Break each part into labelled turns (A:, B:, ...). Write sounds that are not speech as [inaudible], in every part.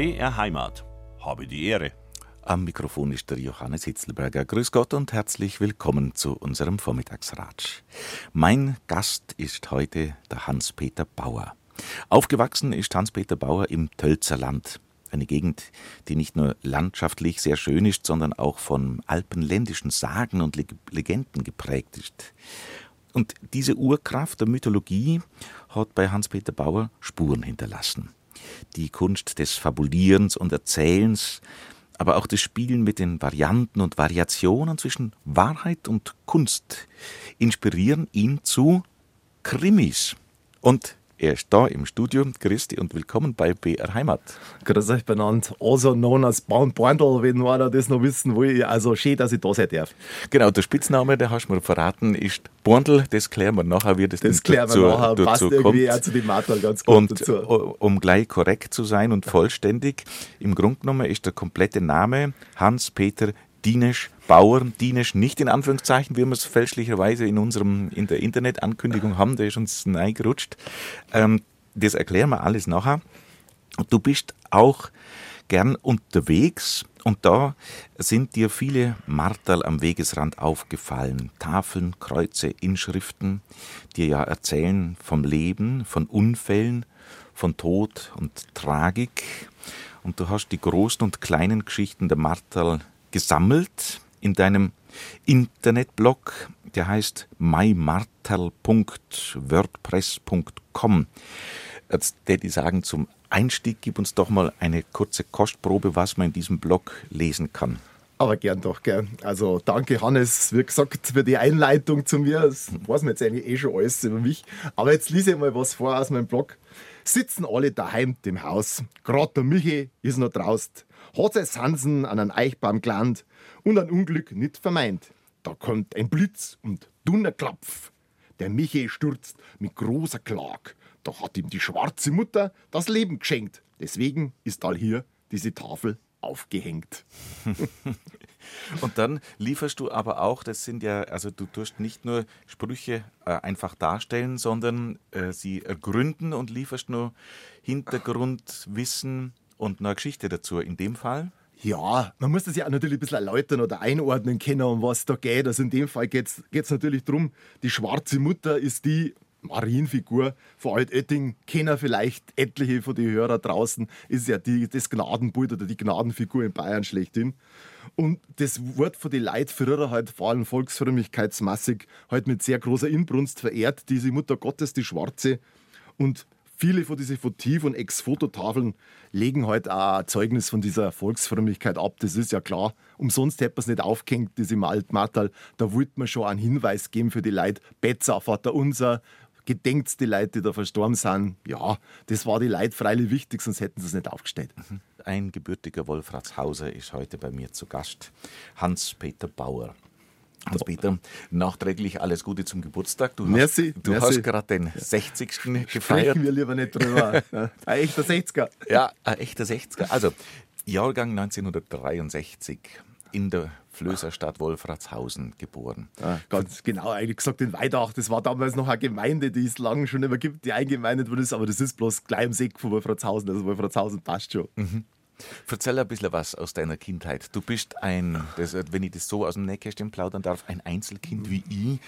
A: BR Heimat. Habe die Ehre.
B: Am Mikrofon ist der Johannes Hitzelberger. Grüß Gott und herzlich willkommen zu unserem Vormittagsratsch. Mein Gast ist heute der Hans-Peter Bauer. Aufgewachsen ist Hans-Peter Bauer im Tölzerland. Eine Gegend, die nicht nur landschaftlich sehr schön ist, sondern auch von alpenländischen Sagen und Legenden geprägt ist. Und diese Urkraft der Mythologie hat bei Hans-Peter Bauer Spuren hinterlassen. Die Kunst des Fabulierens und Erzählens, aber auch das Spielen mit den Varianten und Variationen zwischen Wahrheit und Kunst inspirieren ihn zu Krimis. Und er ist da im Studio. Christi und willkommen bei BR Heimat.
C: Grüß euch benannt. Also known as Baum Borndl, wenn einer das noch wissen will. Also schön, dass ich da sein darf.
B: Genau, der Spitzname, der hast du mir verraten, ist Borndl. Das klären wir nachher, wie das,
C: das klären wir nachher. Dazu Passt irgendwie kommt. auch zu dem Matal ganz gut
B: Und dazu. um gleich korrekt zu sein und vollständig, im Grunde genommen ist der komplette Name Hans-Peter Dinesch Bauer, Dinesch nicht in Anführungszeichen, wie wir es fälschlicherweise in unserem in der Internetankündigung haben, der ist uns reingerutscht. Ähm, das erklären wir alles nachher. Du bist auch gern unterwegs und da sind dir viele Marterl am Wegesrand aufgefallen. Tafeln, Kreuze, Inschriften, die ja erzählen vom Leben, von Unfällen, von Tod und Tragik. Und du hast die großen und kleinen Geschichten der Marterl gesammelt in deinem Internetblog, der heißt mymarterl.wordpress.com. Jetzt hätte ich sagen, zum Einstieg gib uns doch mal eine kurze Kostprobe, was man in diesem Blog lesen kann.
C: Aber gern doch, gern. Also danke Hannes, wie gesagt, für die Einleitung zu mir. Das weiß man jetzt eigentlich eh schon alles über mich. Aber jetzt lese ich mal was vor aus meinem Blog. Sitzen alle daheim im Haus. Gerade der Michi ist noch draußen hat es Hansen an einen Eichbaum gelandet und ein Unglück nicht vermeint. Da kommt ein Blitz und Dunnerklapf. Der Michi stürzt mit großer Klag. Da hat ihm die schwarze Mutter das Leben geschenkt. Deswegen ist all hier diese Tafel aufgehängt. [laughs]
B: Und dann lieferst du aber auch, das sind ja, also du tust nicht nur Sprüche äh, einfach darstellen, sondern äh, sie ergründen und lieferst nur Hintergrundwissen und eine Geschichte dazu. In dem Fall?
C: Ja, man muss das ja auch natürlich ein bisschen erläutern oder einordnen können, um was da geht. Also in dem Fall geht es natürlich darum, die schwarze Mutter ist die Marienfigur von Altötting, kennen vielleicht etliche von den Hörern draußen, ist ja die, das Gnadenbild oder die Gnadenfigur in Bayern schlechthin. Und das Wort von den Leuten früher halt vor allem volksfrömmigkeitsmassig halt mit sehr großer Inbrunst verehrt, diese Mutter Gottes, die Schwarze. Und viele von diesen Votiv- und Ex-Fototafeln legen halt auch Zeugnis von dieser Volksfrömmigkeit ab. Das ist ja klar. Umsonst hätte man es nicht aufgehängt, das im. Da wollte man schon einen Hinweis geben für die Leute. Betzer, Vater unser, gedenkt die Leute, die da verstorben sind. Ja, das war die Leute freilich wichtig, sonst hätten sie es nicht aufgestellt. Mhm.
B: Ein gebürtiger Wolfratshauser ist heute bei mir zu Gast. Hans-Peter Bauer. Hans-Peter, nachträglich alles Gute zum Geburtstag. Du
C: merci,
B: hast, du
C: merci.
B: hast gerade den 60. gefeiert.
C: Sprechen wir lieber nicht drüber. [laughs] ein echter 60er.
B: Ja, ein echter 60er. Also, Jahrgang 1963 in der Flößerstadt Wolfratshausen geboren.
C: Ja, ganz genau, eigentlich gesagt in Weidach. Das war damals noch eine Gemeinde, die es lange schon immer gibt, die eingemeindet wurde, aber das ist bloß gleich im Seck von Wolfratshausen. Also Wolfratshausen passt schon. Mhm.
B: Erzähl ein bisschen was aus deiner Kindheit. Du bist ein, das, wenn ich das so aus dem Nähkästchen plaudern darf, ein Einzelkind wie
C: ich.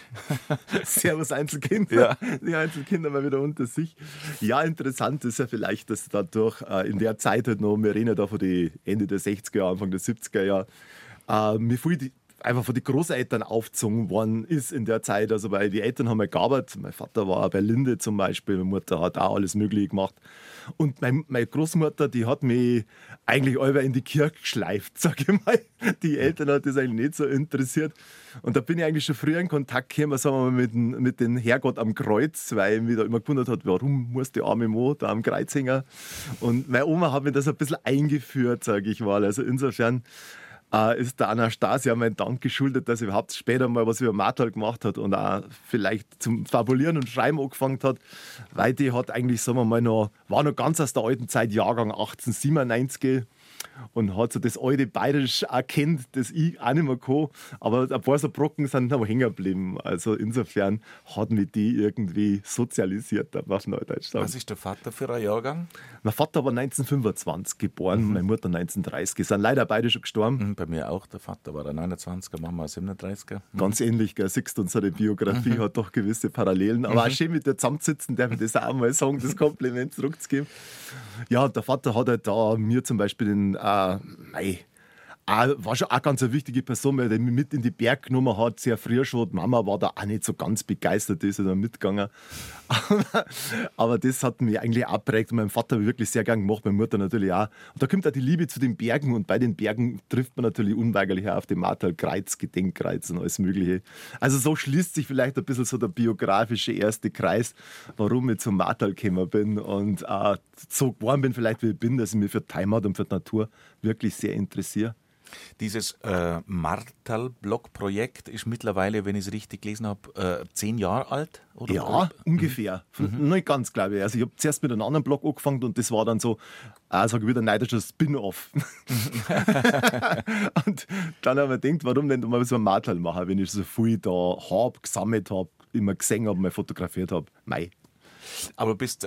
C: [laughs] Servus Einzelkind. Ja. Die Einzelkinder mal wieder unter sich. Ja, interessant ist ja vielleicht, dass dadurch äh, in der Zeit halt noch, wir reden ja da von die Ende der 60er Jahre, Anfang der 70er Jahre, äh, mir viel die, einfach von den Großeltern aufgezogen worden ist in der Zeit. Also, weil die Eltern haben ja gearbeitet. Mein Vater war bei Linde zum Beispiel, meine Mutter hat auch alles Mögliche gemacht. Und mein, meine Großmutter, die hat mich eigentlich alle in die Kirche geschleift, [laughs] sage ich mal. Die Eltern hat das eigentlich nicht so interessiert. Und da bin ich eigentlich schon früher in Kontakt gekommen, sagen wir mal, mit, mit dem Herrgott am Kreuz, weil ich mich da immer gewundert hat, warum muss die arme Mo da am Kreuz hängen. Und meine Oma hat mir das ein bisschen eingeführt, sage ich mal. Also insofern äh, ist der Anastasia mein Dank geschuldet, dass sie überhaupt später mal was über Martal gemacht hat und auch vielleicht zum Fabulieren und Schreiben angefangen hat, weil die hat eigentlich, sagen wir mal, noch, war noch ganz aus der alten Zeit, Jahrgang 1897 und hat so das alte Bayerisch erkennt, das ich auch nicht mehr kann. Aber ein paar so Brocken sind noch hängen geblieben. Also insofern hat mich die irgendwie sozialisiert, auf Neudeutsch
B: Was ist der Vater für ein Jahrgang?
C: Mein Vater war 1925 geboren, mhm. meine Mutter 1930. Sind leider beide schon gestorben.
B: Mhm, bei mir auch. Der Vater war der 29er, Mama 37er.
C: Mhm. Ganz ähnlich, gell? siehst unsere Biografie mhm. hat doch gewisse Parallelen. Aber auch mhm. schön mit der zusammensitzen, darf ich das auch mal sagen, das Kompliment zurückzugeben. Ja, der Vater hat halt da mir zum Beispiel den, äh, mei, war schon auch ganz eine wichtige Person, weil er mich mit in die Berg genommen hat, sehr früh schon. Die Mama war da auch nicht so ganz begeistert, ist da mitgegangen. Aber, [laughs] aber, das hat mich eigentlich auch prägt und mein Vater hat wirklich sehr gern gemacht, meine Mutter natürlich auch. Und da kommt auch die Liebe zu den Bergen und bei den Bergen trifft man natürlich unweigerlich auch auf den Martalkreuz, Gedenkkreuz und alles Mögliche. Also so schließt sich vielleicht ein bisschen so der biografische erste Kreis, warum ich zum Martal gekommen bin und äh, so geworden bin, vielleicht wie ich bin, dass ich mich für die Heimat und für die Natur wirklich sehr interessiere.
B: Dieses äh, Martal-Blog-Projekt ist mittlerweile, wenn ich es richtig gelesen habe, äh, zehn Jahre alt?
C: Oder ja, mhm. ungefähr. Mhm. Nicht ganz, glaube ich. Also ich habe zuerst mit einem anderen Blog angefangen und das war dann so, äh, sage ich wieder, neidischer Spin-off. [laughs] und dann habe ich mir gedacht, warum denn mal so ein Martal machen, wenn ich so viel da habe, gesammelt habe, immer gesehen habe, mal fotografiert habe. Mei,
B: aber bis,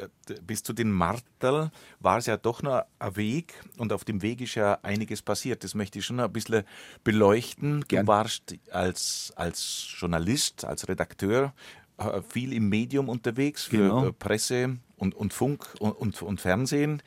B: bis zu den Martel war es ja doch noch ein Weg und auf dem Weg ist ja einiges passiert. Das möchte ich schon ein bisschen beleuchten. Gern. Du warst als, als Journalist, als Redakteur äh, viel im Medium unterwegs für genau. Presse und, und Funk und, und, und Fernsehen.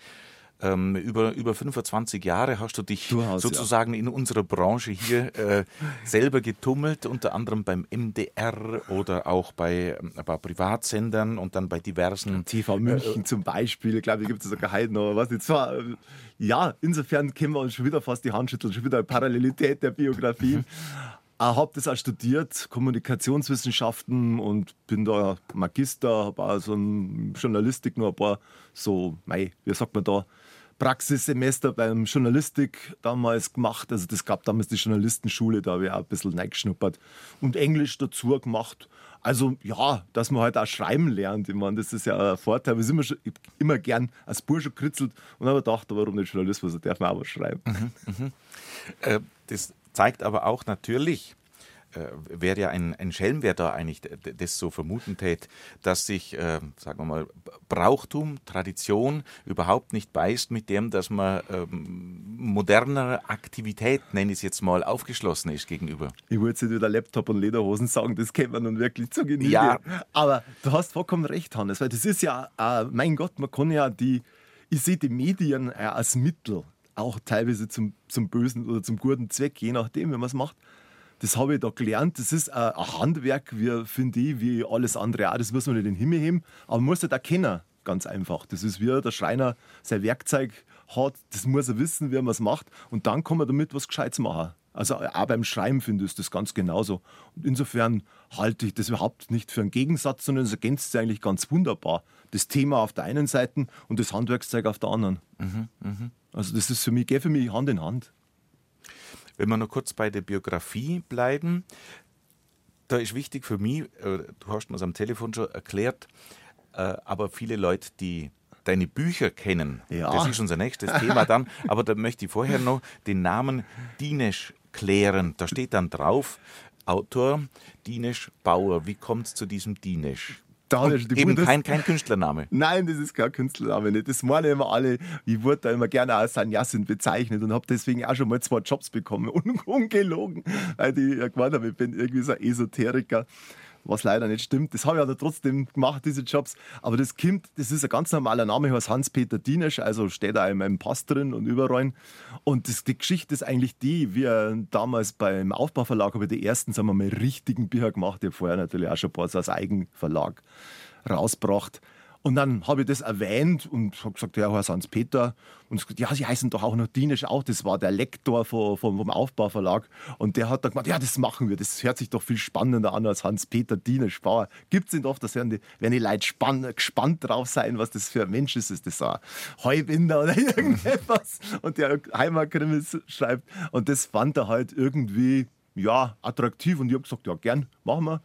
B: Ähm, über, über 25 Jahre hast du dich Durchaus, sozusagen ja. in unserer Branche hier äh, selber getummelt, unter anderem beim MDR oder auch bei ein ähm, paar Privatsendern und dann bei diversen.
C: TV München äh, zum Beispiel, glaube ich, gibt es sogar heute noch was. Jetzt war, äh, ja, insofern können wir uns schon wieder fast die Hand schütteln, schon wieder eine Parallelität der Biografien. Ich [laughs] habe das auch studiert, Kommunikationswissenschaften und bin da Magister, habe auch so ein Journalistik noch ein paar so, mei, wie sagt man da, Praxissemester beim Journalistik damals gemacht. Also das gab damals die Journalistenschule, da habe ich auch ein bisschen reingeschnuppert. Und Englisch dazu gemacht. Also ja, dass man halt auch schreiben lernt. Ich meine, das ist ja ein Vorteil. Ich habe immer, immer gern als Bursche gekritzelt und habe gedacht, warum nicht Journalismus? Da darf man auch was schreiben. Mhm,
B: mh. äh, das zeigt aber auch natürlich, wäre ja ein, ein Schelm, wer da eigentlich das so vermuten tät, dass sich, äh, sagen wir mal, Brauchtum, Tradition überhaupt nicht beißt mit dem, dass man ähm, moderner Aktivität, nenne ich es jetzt mal, aufgeschlossen ist gegenüber.
C: Ich würde jetzt wieder Laptop und Lederhosen sagen, das kennt man nun wirklich zu Genüge. Ja. Aber du hast vollkommen recht, Hannes, weil das ist ja, äh, mein Gott, man kann ja die, ich sehe die Medien äh, als Mittel auch teilweise zum, zum bösen oder zum guten Zweck, je nachdem, wie man es macht. Das habe ich da gelernt. Das ist ein Handwerk, wie, finde ich, wie alles andere auch. Das muss man nicht in den Himmel heben, aber man muss das erkennen, ganz einfach. Das ist wie der Schreiner sein Werkzeug hat, das muss er wissen, wie man es macht und dann kann man damit was Gescheites machen. Also auch beim Schreiben finde ich das ganz genauso. Und insofern halte ich das überhaupt nicht für einen Gegensatz, sondern es ergänzt sich eigentlich ganz wunderbar. Das Thema auf der einen Seite und das Handwerkszeug auf der anderen. Mhm, mh. Also das ist für mich, geht für mich Hand in Hand.
B: Wenn wir noch kurz bei der Biografie bleiben, da ist wichtig für mich, äh, du hast mir es am Telefon schon erklärt, äh, aber viele Leute, die deine Bücher kennen, ja. das ist unser nächstes Thema dann, [laughs] aber da möchte ich vorher noch den Namen Dinesh klären. Da steht dann drauf, Autor Dinesh Bauer. Wie kommt es zu diesem Dinesh?
C: Da Und
B: eben kein, kein Künstlername. [laughs]
C: Nein, das ist kein Künstlername nicht. Das meinen immer alle. Ich wurde da immer gerne als Sanyasin bezeichnet und habe deswegen auch schon mal zwei Jobs bekommen. [laughs] Un ungelogen, weil ich gemeint habe, ich bin irgendwie so ein Esoteriker was leider nicht stimmt. Das habe ich aber trotzdem gemacht, diese Jobs. Aber das kommt, das ist ein ganz normaler Name, ich heiße Hans-Peter Dienesch, also steht da in meinem Pass drin und überall. Und das, die Geschichte ist eigentlich die, wie damals beim Aufbauverlag habe ich die ersten, sagen wir mal, richtigen Bücher gemacht. Ich habe vorher natürlich auch schon ein paar so als Eigenverlag rausgebracht. Und dann habe ich das erwähnt und habe gesagt, ja, Herr Hans-Peter. Und gesagt, ja, Sie heißen doch auch noch Dinisch auch. Das war der Lektor vom, vom Aufbauverlag. Und der hat dann gesagt, ja, das machen wir. Das hört sich doch viel spannender an als Hans-Peter Dinisch Bauer. Gibt es nicht oft, da werden die, werden die Leute spann, gespannt drauf sein, was das für ein Mensch ist. Ist das ein Heubinder oder [laughs] irgendetwas? Und der Heimatkrimis schreibt. Und das fand er halt irgendwie, ja, attraktiv. Und ich habe gesagt, ja, gern, machen wir.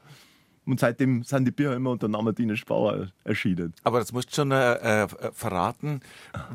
C: Und seitdem sind die Bücher immer unter Namen Dine Spauer erschienen.
B: Aber das musst du schon äh, äh, verraten,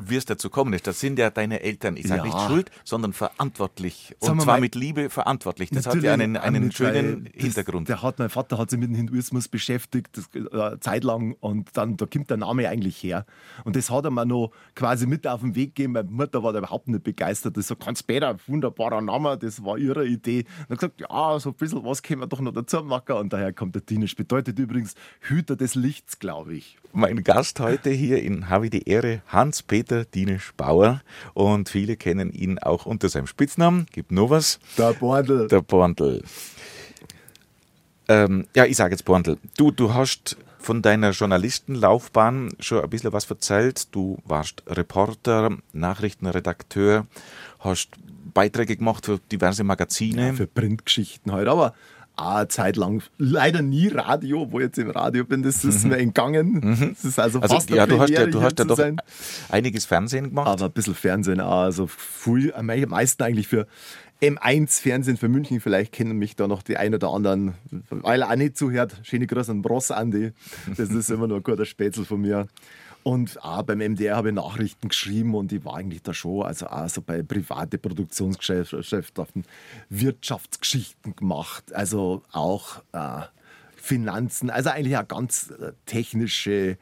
B: wie es dazu kommen ist. Das sind ja deine Eltern, ich sage ja. nicht schuld, sondern verantwortlich. Und zwar mal, mit Liebe verantwortlich. Das hat ja einen, einen schönen das, Hintergrund.
C: Der hat, mein Vater hat sich mit dem Hinduismus beschäftigt, das, äh, zeitlang. Und dann, da kommt der Name eigentlich her. Und das hat er mir noch quasi mit auf den Weg gegeben. Meine Mutter war da überhaupt nicht begeistert. Das so, ganz später, wunderbarer Name, das war ihre Idee. Und er hat gesagt, ja, so ein bisschen was können wir doch noch dazu machen. Und daher kommt der Dine latinisch, bedeutet übrigens Hüter des Lichts, glaube ich.
B: Mein Gast heute hier in Habe die Ehre, Hans-Peter Dinesch Bauer. Und viele kennen ihn auch unter seinem Spitznamen. Gibt nur was.
C: Der Borndl.
B: Der Borndl. Ähm, ja, ich sage jetzt Borndl. Du, du hast von deiner Journalistenlaufbahn schon ein bisschen was erzählt. Du warst Reporter, Nachrichtenredakteur, hast Beiträge gemacht für diverse Magazine. Ja,
C: für Printgeschichten halt, aber eine Zeit lang leider nie Radio, wo ich jetzt im Radio bin, das ist mhm. mir entgangen.
B: Mhm. Das ist also, also fast ja, du hast ja, du hast ja doch sein. einiges Fernsehen gemacht.
C: Aber ein bisschen Fernsehen auch, also viel, am meisten eigentlich für M1 Fernsehen für München, vielleicht kennen mich da noch die ein oder anderen, weil er auch nicht zuhört. Schöne Grüße an Bross Andi. Das ist immer noch ein guter Spätzle von mir. Und auch beim MDR habe ich Nachrichten geschrieben und ich war eigentlich da schon, also auch so bei private Produktionsgeschäften, Wirtschaftsgeschichten gemacht, also auch äh, Finanzen, also eigentlich auch ganz äh, technische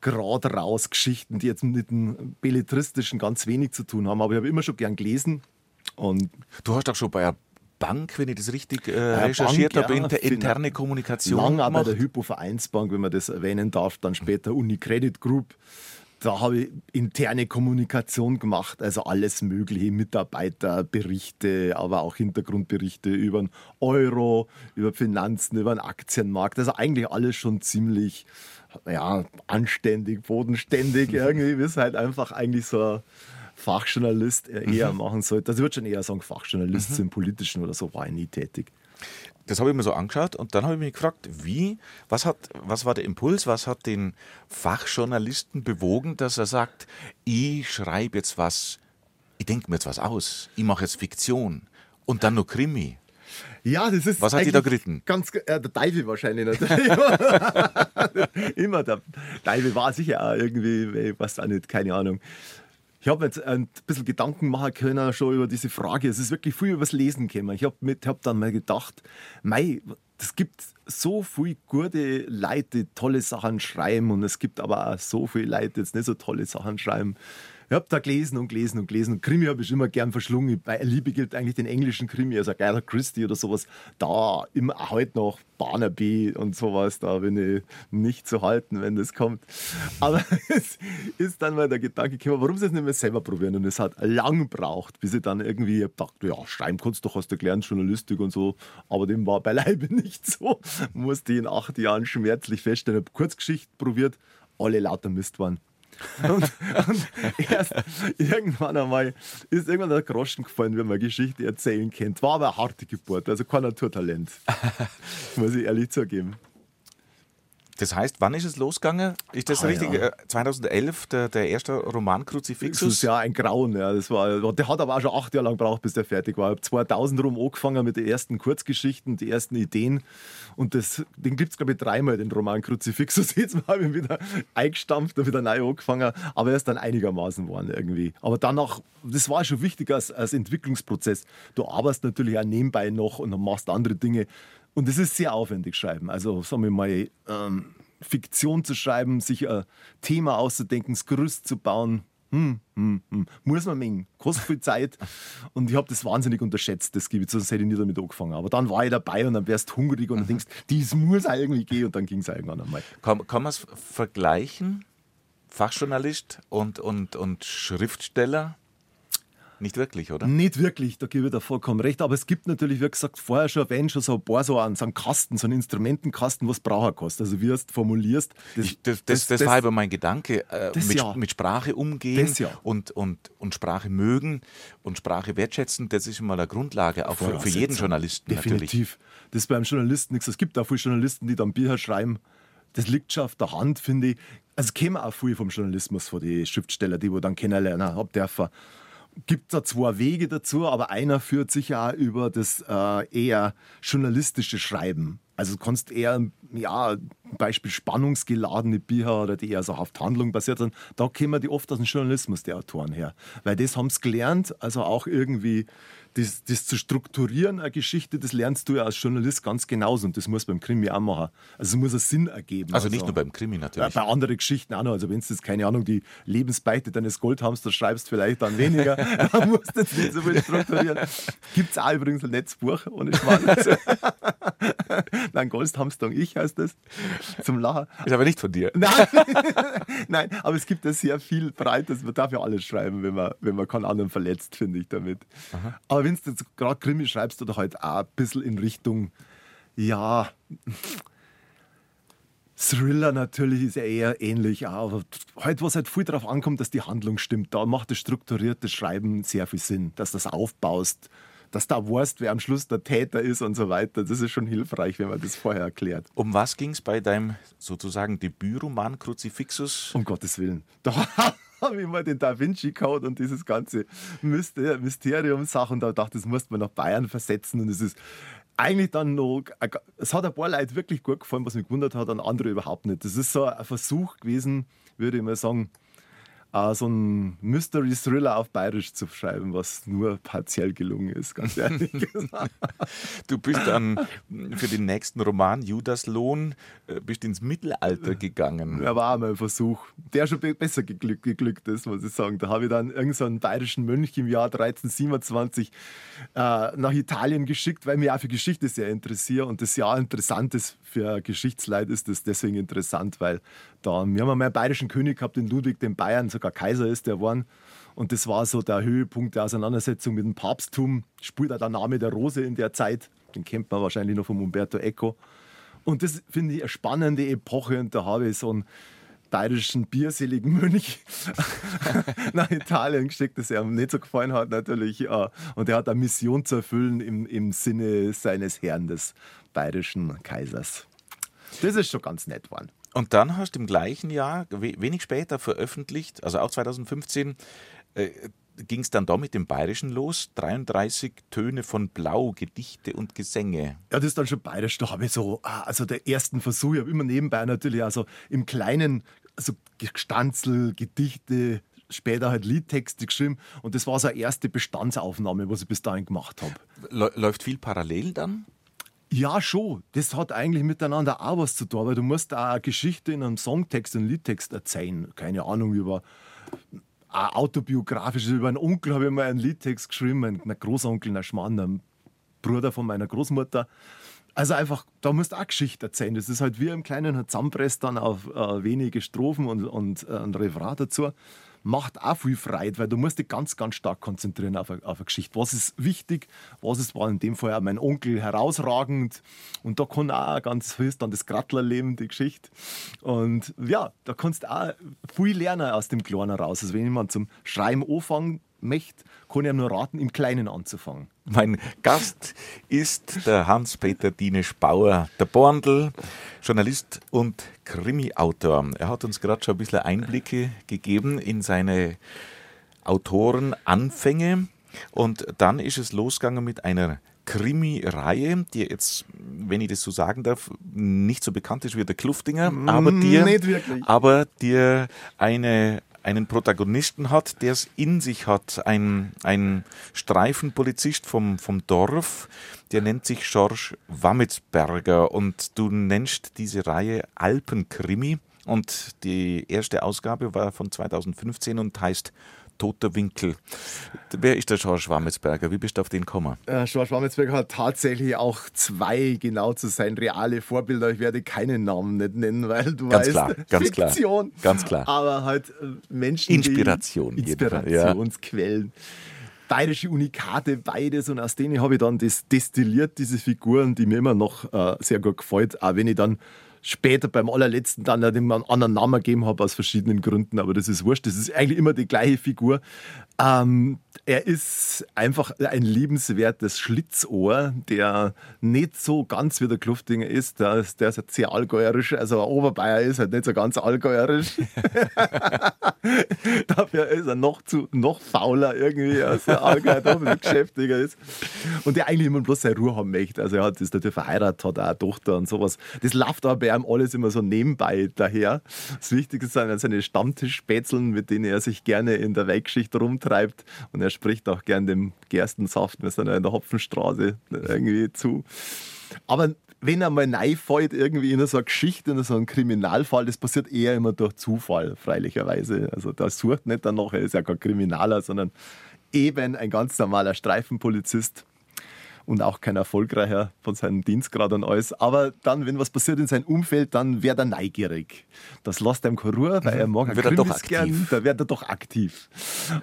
C: gerade raus Geschichten, die jetzt mit dem Belletristischen ganz wenig zu tun haben. Aber ich habe immer schon gern gelesen. Und
B: du hast auch schon bei Bank, wenn ich das richtig äh, recherchiert Bank, habe, ja, inter, interne Kommunikation.
C: Bei der Hypo-Vereinsbank, wenn man das erwähnen darf, dann später Unicredit Group. Da habe ich interne Kommunikation gemacht, also alles mögliche, Mitarbeiterberichte, aber auch Hintergrundberichte über den Euro, über Finanzen, über den Aktienmarkt. Also eigentlich alles schon ziemlich ja, anständig, bodenständig [laughs] irgendwie, wie es halt einfach eigentlich so Fachjournalist eher mhm. machen sollte. Also ich würde schon eher sagen, Fachjournalist mhm. im Politischen oder so war ich nie tätig.
B: Das habe ich mir so angeschaut und dann habe ich mich gefragt, wie, was, hat, was war der Impuls, was hat den Fachjournalisten bewogen, dass er sagt, ich schreibe jetzt was, ich denke mir jetzt was aus, ich mache jetzt Fiktion und dann noch Krimi.
C: Ja, das ist.
B: Was hat die da geritten?
C: Ganz, äh, der Teufel wahrscheinlich natürlich. [laughs] Immer der Teufel war sicher auch irgendwie, weiß auch nicht, keine Ahnung. Ich habe jetzt ein bisschen Gedanken machen können schon über diese Frage. Es ist wirklich viel über das Lesen gekommen. Ich habe hab dann mal gedacht, mei, es gibt so viele gute Leute, die tolle Sachen schreiben und es gibt aber auch so viele Leute, die jetzt nicht so tolle Sachen schreiben. Ich habe da gelesen und gelesen und gelesen. Krimi habe ich immer gern verschlungen. Bei Liebe gilt eigentlich den englischen Krimi, also Agatha Christie oder sowas. Da immer heute noch Barnaby und sowas, da bin ich nicht zu halten, wenn das kommt. Aber [laughs] es ist dann mal der Gedanke gekommen, warum sie es nicht mehr selber probieren? Und es hat lang gebraucht, bis ich dann irgendwie dachte, ja, schreiben kannst du doch, hast du gelernt, Journalistik und so. Aber dem war beileibe [laughs] nicht so. Musste in acht Jahren schmerzlich feststellen. Ich habe Kurzgeschichten probiert, alle lauter Mist waren. Und, und, erst irgendwann einmal ist irgendwann der Groschen gefallen, wenn man Geschichte erzählen kennt. War aber eine harte Geburt, also kein Naturtalent. [laughs] muss ich ehrlich zugeben.
B: Das heißt, wann ist es losgegangen? Ist das ah, richtig? Ja. 2011, äh, der, der erste Roman Kruzifixus?
C: Das ist ja ein Grauen. Ja. Das war, der hat aber auch schon acht Jahre lang gebraucht, bis der fertig war. Ich habe 2000 rum angefangen mit den ersten Kurzgeschichten, die ersten Ideen. Und das, den gibt es, glaube ich, dreimal, den Roman Kruzifixus. [laughs] Jetzt habe ich wieder eingestampft und wieder neu angefangen. Aber er ist dann einigermaßen geworden irgendwie. Aber danach, das war schon wichtig als, als Entwicklungsprozess. Du arbeitest natürlich auch nebenbei noch und dann machst andere Dinge. Und es ist sehr aufwendig schreiben. Also sagen wir mal, ähm, Fiktion zu schreiben, sich ein Thema auszudenken, das Gerüst zu bauen. Hm, hm, hm. Muss man mengen. Kostet viel Zeit. [laughs] Und ich habe das wahnsinnig unterschätzt, das Gebiet, sonst hätte ich nie damit angefangen. Aber dann war ich dabei und dann wärst hungrig und dann denkst, [laughs] dies muss irgendwie gehen und dann ging es irgendwann einmal.
B: Kann, kann man es vergleichen? Fachjournalist und, und, und Schriftsteller? Nicht wirklich, oder?
C: Nicht wirklich, da gebe ich dir vollkommen recht. Aber es gibt natürlich, wie gesagt, vorher schon erwähnt, schon so ein paar so einen, so einen Kasten, so einen Instrumentenkasten, was brauchen kostet. Also wie du es formulierst.
B: Das, ich, das, das, das, war aber mein Gedanke. Äh, mit, ja. mit, Sprache umgehen ja. und, und, und Sprache mögen und Sprache wertschätzen, das ist immer eine Grundlage, auch für, für jeden Journalisten
C: Definitiv.
B: Natürlich.
C: Das ist beim Journalisten nichts. Es gibt auch viele Journalisten, die dann Bücher schreiben. Das liegt schon auf der Hand, finde ich. Also es käme auch viel vom Journalismus, von den Schriftstellern, die wir dann kennenlernen haben dürfen gibt da zwei Wege dazu, aber einer führt sich ja über das äh, eher journalistische Schreiben. Also du kannst eher, ja, Beispiel spannungsgeladene Bücher oder die eher so auf Handlung basiert sind, da kommen die oft aus dem Journalismus, die Autoren her. Weil das haben sie gelernt, also auch irgendwie das, das, zu strukturieren, eine Geschichte, das lernst du ja als Journalist ganz genauso und das muss beim Krimi auch machen. Also es muss einen Sinn ergeben.
B: Also, also nicht nur beim Krimi natürlich.
C: Bei anderen Geschichten auch noch. Also wenn du jetzt, keine Ahnung, die Lebensbeichte deines Goldhamsters schreibst, vielleicht dann weniger. [laughs] [laughs] Man muss das nicht so viel strukturieren. Gibt es auch übrigens ein Netzbuch ohne Schmarrn. Also, [laughs] Nein, Goldhamster und ich heißt das. [laughs] Zum Lachen.
B: Ist aber nicht von dir.
C: Nein, [laughs] Nein aber es gibt ja sehr viel Breites. Man darf ja alles schreiben, wenn man, wenn man keinen anderen verletzt, finde ich damit. Aha. Aber wenn du jetzt gerade Krimi schreibst oder halt auch ein bisschen in Richtung, ja, Thriller natürlich ist ja eher ähnlich, aber halt, was halt viel darauf ankommt, dass die Handlung stimmt. Da macht das strukturierte Schreiben sehr viel Sinn, dass du das aufbaust, dass da weißt, wer am Schluss der Täter ist und so weiter. Das ist schon hilfreich, wenn man das vorher erklärt.
B: Um was ging es bei deinem sozusagen Debütroman Crucifixus?
C: Um Gottes Willen. [laughs] Da habe ich mal den Da Vinci Code und dieses ganze Mysterium-Sachen. Da dachte ich, das musste man nach Bayern versetzen und es ist eigentlich dann noch, es hat ein paar Leute wirklich gut gefallen, was mich gewundert hat, an andere überhaupt nicht. Das ist so ein Versuch gewesen, würde ich mal sagen, äh, so ein Mystery-Thriller auf Bayerisch zu schreiben, was nur partiell gelungen ist, ganz ehrlich [laughs] gesagt.
B: Du bist dann für den nächsten Roman Judas Lohn äh, bist ins Mittelalter gegangen.
C: Ja, war auch mal ein Versuch, der schon besser geglückt, geglückt ist, muss ich sagen. Da habe ich dann irgendeinen so bayerischen Mönch im Jahr 1327 äh, nach Italien geschickt, weil mich auch für Geschichte sehr interessiere und das ja interessant ist für Geschichtsleid ist das deswegen interessant, weil da, wir haben einmal einen bayerischen König gehabt, den Ludwig den Bayern, sogar Kaiser ist der geworden. Und das war so der Höhepunkt der Auseinandersetzung mit dem Papsttum. Spielt auch der Name der Rose in der Zeit. Den kennt man wahrscheinlich noch von Umberto Eco. Und das finde ich eine spannende Epoche. Und da habe ich so einen bayerischen bierseligen Mönch [laughs] nach Italien geschickt, das ihm nicht so gefallen hat natürlich. Und er hat eine Mission zu erfüllen im, im Sinne seines Herrn, des bayerischen Kaisers. Das ist schon ganz nett geworden.
B: Und dann hast du im gleichen Jahr, wenig später veröffentlicht, also auch 2015, äh, ging es dann da mit dem Bayerischen los. 33 Töne von Blau, Gedichte und Gesänge.
C: Ja, das ist dann schon bayerisch. Da habe ich so, ah, also der ersten Versuch, ich habe immer nebenbei natürlich also im Kleinen so Gestanzel, Gedichte, später halt Liedtexte geschrieben und das war so eine erste Bestandsaufnahme, was ich bis dahin gemacht habe.
B: Läuft viel parallel dann?
C: Ja, schon. Das hat eigentlich miteinander auch was zu tun, weil du musst auch eine Geschichte in einem Songtext, einen Liedtext erzählen. Keine Ahnung, über autobiografisch. Über einen Onkel habe ich mal einen Liedtext geschrieben, mein Großonkel, ein Schmarrn, ein Bruder von meiner Großmutter. Also einfach, da musst du auch Geschichte erzählen. Das ist halt wie im Kleinen halt zusammenpresst dann auf äh, wenige Strophen und, und äh, ein Referat dazu macht auch viel Freude, weil du musst dich ganz, ganz stark konzentrieren auf eine, auf eine Geschichte. Was ist wichtig? Was ist, war in dem Fall auch mein Onkel herausragend? Und da kann auch ganz höchst dann das Grattler leben, die Geschichte. Und ja, da kannst du auch viel lernen aus dem Kleinen raus. Also wenn jemand zum Schreiben anfängt, möchte, kann ich nur raten, im Kleinen anzufangen.
B: Mein Gast ist der Hans-Peter Dienesch-Bauer, der Borndl, Journalist und Krimi-Autor. Er hat uns gerade schon ein bisschen Einblicke gegeben in seine Autorenanfänge. Und dann ist es losgegangen mit einer Krimi-Reihe, die jetzt, wenn ich das so sagen darf, nicht so bekannt ist wie der Kluftinger, aber mm, dir, aber dir eine einen Protagonisten hat, der es in sich hat. Ein, ein Streifenpolizist vom, vom Dorf, der nennt sich George Wammetsberger und du nennst diese Reihe Alpenkrimi und die erste Ausgabe war von 2015 und heißt Toter Winkel. Wer ist der George Schwammetsberger? Wie bist du auf den gekommen?
C: Äh, George Schwammetsberger hat tatsächlich auch zwei, genau zu sein, reale Vorbilder. Ich werde keinen Namen nicht nennen, weil du
B: ganz
C: weißt,
B: klar, ganz
C: Fiktion.
B: Klar, ganz klar.
C: Aber halt äh, Menschen,
B: Inspiration,
C: Inspirationsquellen. Ja. Bayerische Unikate, beides und aus denen habe ich dann das destilliert, diese Figuren, die mir immer noch äh, sehr gut gefällt, auch wenn ich dann später beim allerletzten dann dem einen anderen Namen gegeben habe aus verschiedenen Gründen, aber das ist wurscht. Das ist eigentlich immer die gleiche Figur. Ähm, er ist einfach ein liebenswertes Schlitzohr, der nicht so ganz wie der Kluftinger ist. Der, ist, der ist sehr allgäuerisch, also ein Oberbayer ist halt nicht so ganz allgäuerisch. [laughs] Dafür ist er noch, zu, noch fauler irgendwie, als der Allgäuer ein geschäftiger ist. Und der eigentlich immer bloß seine Ruhe haben möchte. Also er hat, ist natürlich verheiratet, hat auch eine Tochter und sowas. Das läuft aber ihm alles immer so nebenbei daher. Das Wichtigste sind seine Stammtischspätzeln, mit denen er sich gerne in der Weltgeschichte rumtreibt. Und er spricht auch gern dem Gerstensaft, wir sind ja in der Hopfenstraße irgendwie zu. Aber wenn er mal reinfällt, irgendwie in so eine Geschichte, in so einen Kriminalfall, das passiert eher immer durch Zufall, freilicherweise. Also da sucht nicht danach, er ist ja kein Kriminaler, sondern eben ein ganz normaler Streifenpolizist und auch kein erfolgreicher von seinem Dienstgrad und alles. Aber dann, wenn was passiert in seinem Umfeld, dann wird er neugierig. Das lässt ihm keine Ruhe, weil er mag
B: wird er doch gern,
C: da wird er doch aktiv.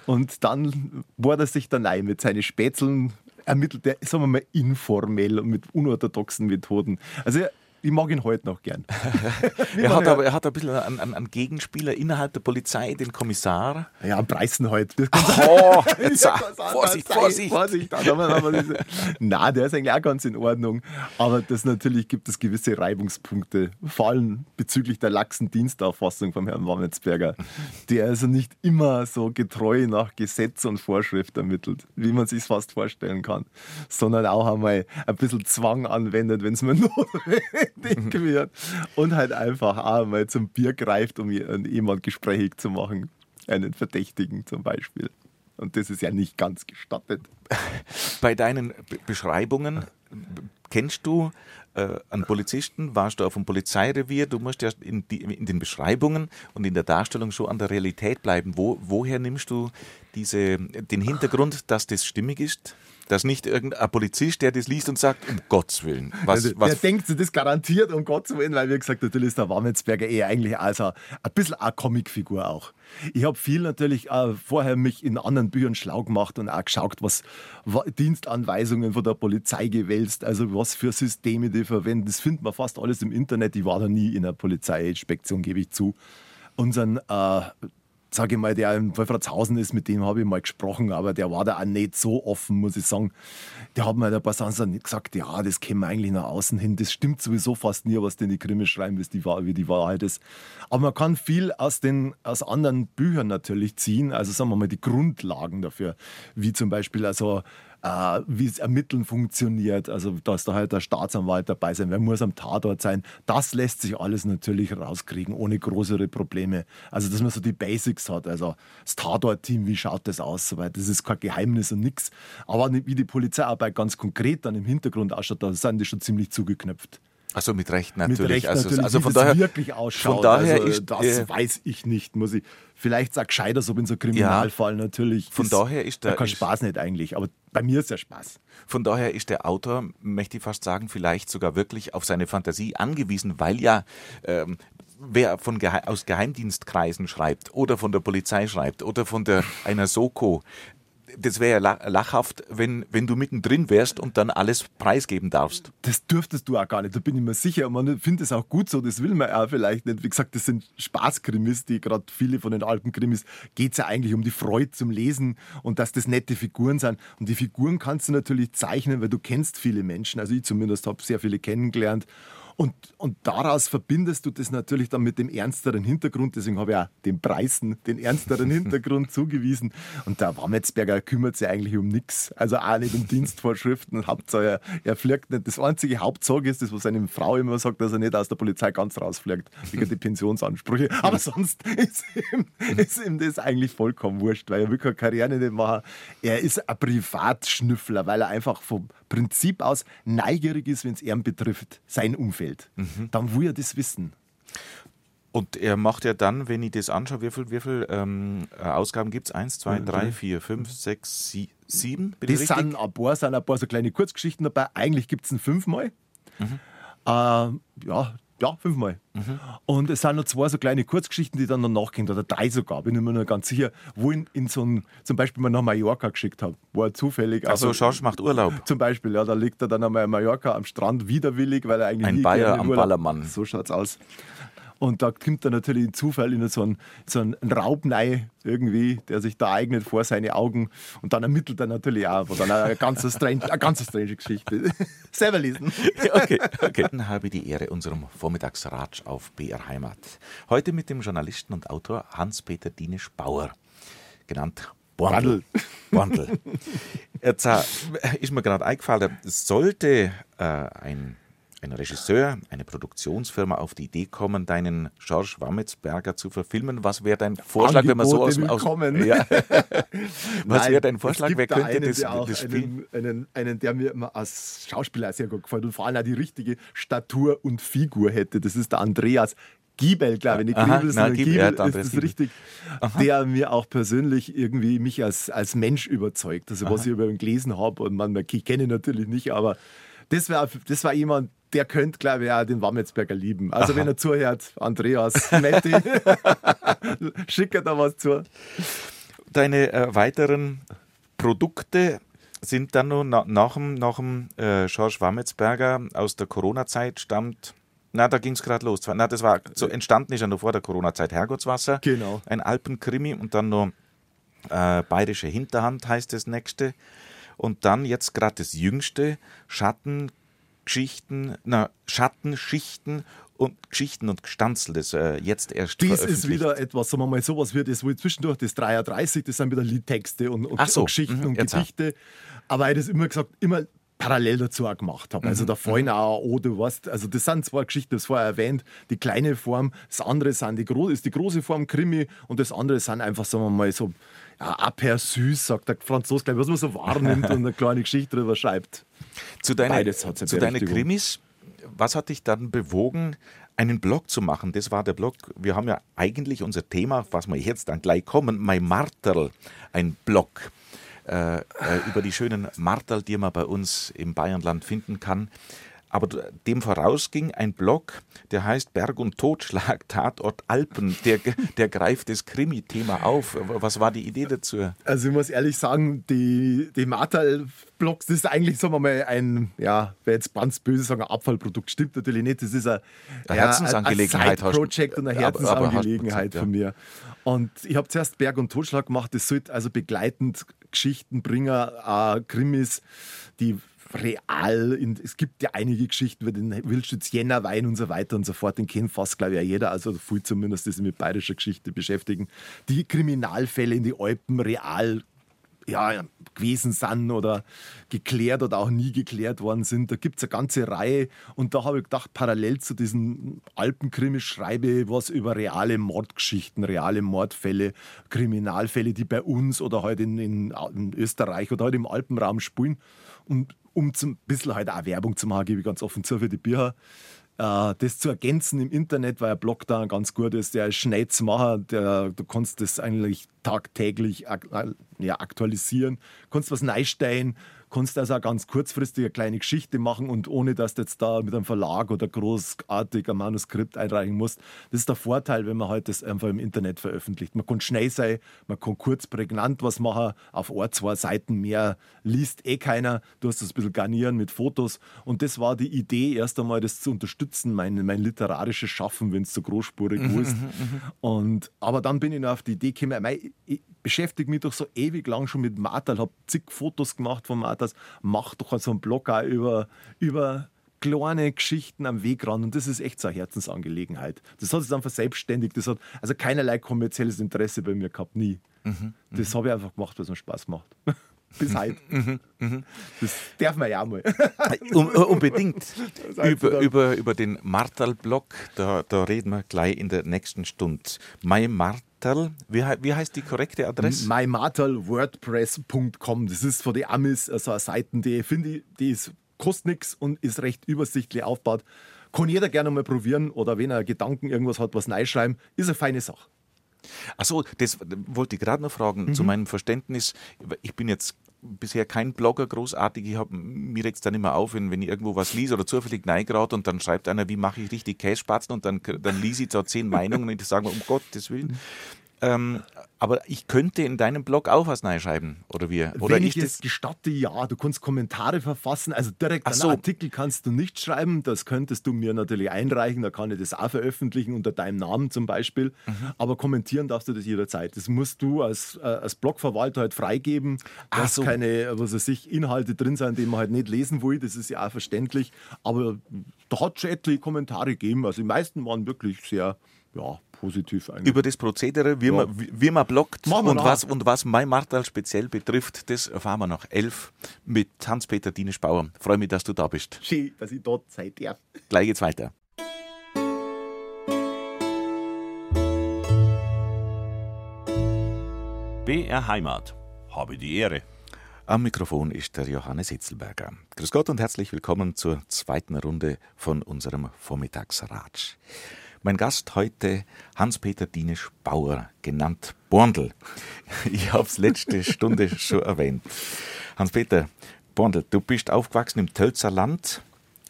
C: Und dann bohrt er sich dann ein mit seinen Spätzeln, ermittelt er, sagen wir mal, informell und mit unorthodoxen Methoden. Also er, ich mag ihn heute noch gern. [laughs]
B: er, hat aber, er hat ein bisschen einen, einen, Gegenspieler innerhalb der Polizei, den Kommissar.
C: Ja, Preisen heute. [laughs]
B: Oh, jetzt, Vorsicht, Vorsicht. Vorsicht. [laughs]
C: Nein, der ist eigentlich auch ganz in Ordnung. Aber das natürlich gibt es gewisse Reibungspunkte, vor allem bezüglich der laxen Dienstauffassung vom Herrn Wammetsberger, der also nicht immer so getreu nach Gesetz und Vorschrift ermittelt, wie man sich fast vorstellen kann, sondern auch einmal ein bisschen Zwang anwendet, wenn es mir notwendig [laughs] dick wird und halt einfach auch mal zum Bier greift, um jemand gesprächig zu machen. Einen Verdächtigen zum Beispiel. Und das ist ja nicht ganz gestattet. [laughs]
B: Bei deinen Beschreibungen kennst du äh, einen Polizisten, warst du auf dem Polizeirevier, du musst ja in, die, in, den Beschreibungen und in der Darstellung schon an der Realität bleiben. Wo, woher nimmst du diese, den Hintergrund, dass das stimmig ist? Dass nicht irgendein Polizist, der das liest und sagt, um Gottes Willen.
C: Was, also, was der denkt sich das garantiert, um Gottes Willen, weil, wie gesagt, natürlich ist der Warmetsberger eher eigentlich also ein bisschen eine Comicfigur auch. Ich habe viel natürlich äh, vorher mich in anderen Büchern schlau gemacht und auch geschaut, was, was Dienstanweisungen von der Polizei gewälzt, also was für Systeme die verwenden. Das findet man fast alles im Internet. Ich war da nie in einer Polizeiinspektion, gebe ich zu. Unseren äh, sage ich mal, der in Wolfratshausen ist, mit dem habe ich mal gesprochen, aber der war da auch nicht so offen, muss ich sagen. Der hat mir ein paar Sachen nicht gesagt, ja, das käme eigentlich nach außen hin. Das stimmt sowieso fast nie, was denn die Krimi schreiben, wie die Wahrheit ist. Aber man kann viel aus, den, aus anderen Büchern natürlich ziehen, also sagen wir mal die Grundlagen dafür, wie zum Beispiel also äh, wie es Ermitteln funktioniert, also dass da halt der Staatsanwalt dabei sein, wer muss am Tatort sein, das lässt sich alles natürlich rauskriegen, ohne größere Probleme. Also dass man so die Basics hat, also das Tatort-Team, wie schaut das aus, soweit, das ist kein Geheimnis und nichts. Aber wie die Polizeiarbeit ganz konkret dann im Hintergrund ausschaut, da sind die schon ziemlich zugeknöpft.
B: Also mit Recht natürlich. Mit
C: Recht
B: also,
C: natürlich
B: also
C: von daher wirklich ausschaut. Von daher also, ist, das äh, weiß ich nicht, muss ich. Vielleicht sag gescheiter so in so einem Kriminalfall ja, natürlich.
B: Von
C: ist,
B: daher ist der
C: da kein Spaß nicht eigentlich, aber bei mir ist der Spaß.
B: Von daher ist der Autor, möchte ich fast sagen, vielleicht sogar wirklich auf seine Fantasie angewiesen, weil ja ähm, wer von Gehe aus Geheimdienstkreisen schreibt oder von der Polizei schreibt oder von der einer Soko, das wäre ja lachhaft, wenn, wenn du mittendrin wärst und dann alles preisgeben darfst.
C: Das dürftest du auch gar nicht, da bin ich mir sicher. Man findet es auch gut so, das will man auch vielleicht nicht. Wie gesagt, das sind Spaßkrimis, die gerade viele von den Alpenkrimis geht es ja eigentlich um die Freude zum Lesen und dass das nette Figuren sind. Und die Figuren kannst du natürlich zeichnen, weil du kennst viele Menschen. Also ich zumindest habe sehr viele kennengelernt. Und, und daraus verbindest du das natürlich dann mit dem ernsteren Hintergrund. Deswegen habe ich auch den Preisen den ernsteren [laughs] Hintergrund zugewiesen. Und der Wammetsberger kümmert sich eigentlich um nichts. Also auch nicht um Dienstvorschriften. [laughs] Hauptsache, er, fliegt nicht. Das einzige Hauptsorge ist das, was seine Frau immer sagt, dass er nicht aus der Polizei ganz rausfliegt, wegen die [laughs] Pensionsansprüche. Aber sonst ist ihm, ist ihm das eigentlich vollkommen wurscht, weil er will keine Karriere nicht machen. Er ist ein Privatschnüffler, weil er einfach vom Prinzip aus neugierig ist, wenn es ihn betrifft, sein Umfeld. Mhm. Dann will er das wissen.
B: Und er macht ja dann, wenn ich das anschaue, wie viele viel, ähm, äh, Ausgaben gibt es? Eins, zwei, drei, vier, fünf, sechs, sie, sieben?
C: Bin das sind ein paar, sind ein paar so kleine Kurzgeschichten dabei. Eigentlich gibt es ein fünfmal. Mhm. Äh, ja, ja, fünfmal. Mhm. Und es sind noch zwei so kleine Kurzgeschichten, die dann noch nachgehen, oder drei sogar, bin ich mir noch ganz sicher, wo ich in so ein, zum Beispiel mal nach Mallorca geschickt habe, wo er zufällig.
B: Also, Schorsch macht Urlaub. [laughs]
C: Zum Beispiel, ja, da liegt er dann einmal in Mallorca am Strand widerwillig, weil er eigentlich.
B: Ein Bayer am Ballermann.
C: So schaut's aus. Und da kommt dann natürlich ein Zufall in so einen, so einen Raubnei irgendwie, der sich da eignet vor seine Augen. Und dann ermittelt er natürlich auch. Dann eine ganz strange, eine ganz strange Geschichte. [laughs] Selber lesen.
B: Okay, okay. Dann habe ich die Ehre, unserem Vormittagsratsch auf BR Heimat. Heute mit dem Journalisten und Autor Hans-Peter Dienisch-Bauer, genannt Borndl. Borndl. Jetzt äh, ist mir gerade eingefallen, sollte äh, ein ein Regisseur, eine Produktionsfirma auf die Idee kommen, deinen George Wammetsberger zu verfilmen? Was wäre dein Vorschlag,
C: Angebote
B: wenn man so aus,
C: aus
B: ja. [laughs] Was wäre dein Vorschlag? Wer könnte einen, das,
C: das spielen? Einen, einen, einen, der mir als Schauspieler sehr gut gefällt und vor allem auch die richtige Statur und Figur hätte. Das ist der Andreas Giebel, glaube ich. Nicht Aha, Giebel, sondern Giebel, ja, ist das richtig, Aha. der mir auch persönlich irgendwie mich als, als Mensch überzeugt. Also Aha. was ich über ihn gelesen habe und man, ich kenne ihn natürlich nicht, aber das war, das war jemand, der könnte, glaube ich, auch den Wammetsberger lieben. Also, Aha. wenn er zuhört, Andreas, Metti, [laughs] schicke da was zu.
B: Deine äh, weiteren Produkte sind dann noch na, nach dem, nach dem äh, George Wammetsberger aus der Corona-Zeit stammt. Na, da ging es gerade los. Na, das war so entstanden ist ja noch vor der Corona-Zeit Herrgottswasser.
C: Genau.
B: Ein Alpenkrimi und dann noch äh, Bayerische Hinterhand heißt das nächste. Und dann jetzt gerade das jüngste, Schattengeschichten, na, Schattenschichten und Geschichten und Gestanzel, das äh, jetzt erst
C: Dies ist wieder etwas, sagen wir mal, sowas wird es wohl zwischendurch das 33, das sind wieder Liedtexte und, und,
B: so.
C: und Geschichten
B: mhm,
C: und Gedichte. Aber ich das immer gesagt, immer parallel dazu auch gemacht habe. Also mhm. der Feunauer, oh, du weißt, also das sind zwei Geschichten, das vorher erwähnt, die kleine Form, das andere sind die, ist die große Form Krimi und das andere sind einfach, sagen wir mal, so ja, aper süß, sagt der Franzose, gleich, was man so wahrnimmt und eine [laughs] kleine Geschichte drüber schreibt.
B: Zu, deine, zu deinen Krimis, was hat dich dann bewogen, einen Blog zu machen? Das war der Blog, wir haben ja eigentlich unser Thema, was wir jetzt dann gleich kommen, mein Marterl, ein Blog. Äh, äh, über die schönen Marterl, die man bei uns im Bayernland finden kann. Aber dem vorausging ein Blog, der heißt Berg und Totschlag, [laughs] Tatort Alpen. Der, der greift das Krimi-Thema auf. Was war die Idee dazu?
C: Also ich muss ehrlich sagen, die, die Martal-Blogs, das ist eigentlich, sagen wir mal, ein, ja, wer jetzt ganz böse sagen, ein Abfallprodukt. Stimmt natürlich nicht. Das ist eine,
B: eine Herzensangelegenheit.
C: Ein Projekt und eine Herzensangelegenheit von mir. Und ich habe zuerst Berg und Totschlag gemacht. Das sollte also begleitend Geschichten bringen, äh, Krimis, die real. In, es gibt ja einige Geschichten über den Wildschütz Jänner Wein und so weiter und so fort. Den kennt fast, glaube ich, auch jeder. Also viel zumindest, die sich mit bayerischer Geschichte beschäftigen. Die Kriminalfälle in die Alpen real ja, gewesen sind oder geklärt oder auch nie geklärt worden sind. Da gibt es eine ganze Reihe und da habe ich gedacht, parallel zu diesen Alpenkrimi schreibe ich was über reale Mordgeschichten, reale Mordfälle, Kriminalfälle, die bei uns oder halt in, in, in Österreich oder halt im Alpenraum spielen. Und um ein bisschen halt auch Werbung zu machen, gebe ich ganz offen zu für die Bücher. Äh, das zu ergänzen im Internet, weil ein Blog da ganz gut ist, der ist schnell zu machen, der, du kannst das eigentlich tagtäglich ja, aktualisieren, kannst was neu stellen, kannst also auch ganz kurzfristig eine kleine Geschichte machen und ohne dass du jetzt da mit einem Verlag oder großartig ein Manuskript einreichen musst. Das ist der Vorteil, wenn man halt das einfach im Internet veröffentlicht. Man kann schnell sein, man kann kurz prägnant was machen, auf ein, zwei Seiten mehr liest eh keiner. Du hast das ein bisschen garnieren mit Fotos und das war die Idee, erst einmal das zu unterstützen, mein, mein literarisches Schaffen, wenn es so großspurig mhm, ist. Mhm, mhm. Und, aber dann bin ich noch auf die Idee gekommen, ich beschäftige mich doch so ewig lang schon mit Martal, habe zig Fotos gemacht von Martas, mach doch so einen Blog auch über, über kleine Geschichten am Wegrand und das ist echt so eine Herzensangelegenheit. Das hat sich dann verselbstständigt, das hat also keinerlei kommerzielles Interesse bei mir gehabt, nie. Mhm, das habe ich einfach gemacht, weil es mir Spaß macht. [laughs] Bis heute. Mhm, mhm. das darf man ja auch mal.
B: um, äh, unbedingt. [laughs] Über, über, über den Martal-Blog, da, da reden wir gleich in der nächsten Stunde. Mein Martal, wie, wie heißt die korrekte Adresse?
C: mymartalwordpress.com. Das ist von den Amis also eine Seite, die finde ich, die ist, kostet nichts und ist recht übersichtlich aufgebaut. Kann jeder gerne mal probieren oder wenn er Gedanken irgendwas hat, was neu schreiben, ist eine feine Sache.
B: Achso, das wollte ich gerade noch fragen. Mhm. Zu meinem Verständnis, ich bin jetzt bisher kein Blogger großartig. Ich habe mir regt dann immer auf, wenn, wenn ich irgendwo was lese oder zufällig neigrad und dann schreibt einer, wie mache ich richtig Kässpatzen und dann, dann lese ich da zehn Meinungen und ich sage, um Gottes Willen. Ähm, aber ich könnte in deinem Blog auch was schreiben, oder wie? Oder
C: Wenn ich, ich das gestatte, ja, du kannst Kommentare verfassen. Also direkt einen so. Artikel kannst du nicht schreiben. Das könntest du mir natürlich einreichen. Da kann ich das auch veröffentlichen unter deinem Namen zum Beispiel. Mhm. Aber kommentieren darfst du das jederzeit. Das musst du als, äh, als Blogverwalter halt freigeben, dass so. keine, was weiß ich, Inhalte drin sind, die man halt nicht lesen will. Das ist ja auch verständlich. Aber da hat schon etliche Kommentare gegeben. Also die meisten waren wirklich sehr ja, positiv
B: eigentlich. Über das Prozedere, wie, ja. man, wie, wie man blockt und was, und was mein Martal speziell betrifft, das erfahren wir nach elf mit Hans-Peter Dienisch-Bauer. Freue mich, dass du da bist.
C: Schön, dass ich dort sein darf.
B: Gleich geht's weiter.
A: BR Heimat. Habe die Ehre.
B: Am Mikrofon ist der Johannes Hitzelberger. Grüß Gott und herzlich willkommen zur zweiten Runde von unserem Vormittagsratsch. Mein Gast heute Hans-Peter Dienisch-Bauer, genannt Borndl. Ich habe es letzte Stunde [laughs] schon erwähnt. Hans-Peter Borndl, du bist aufgewachsen im Tölzer Land,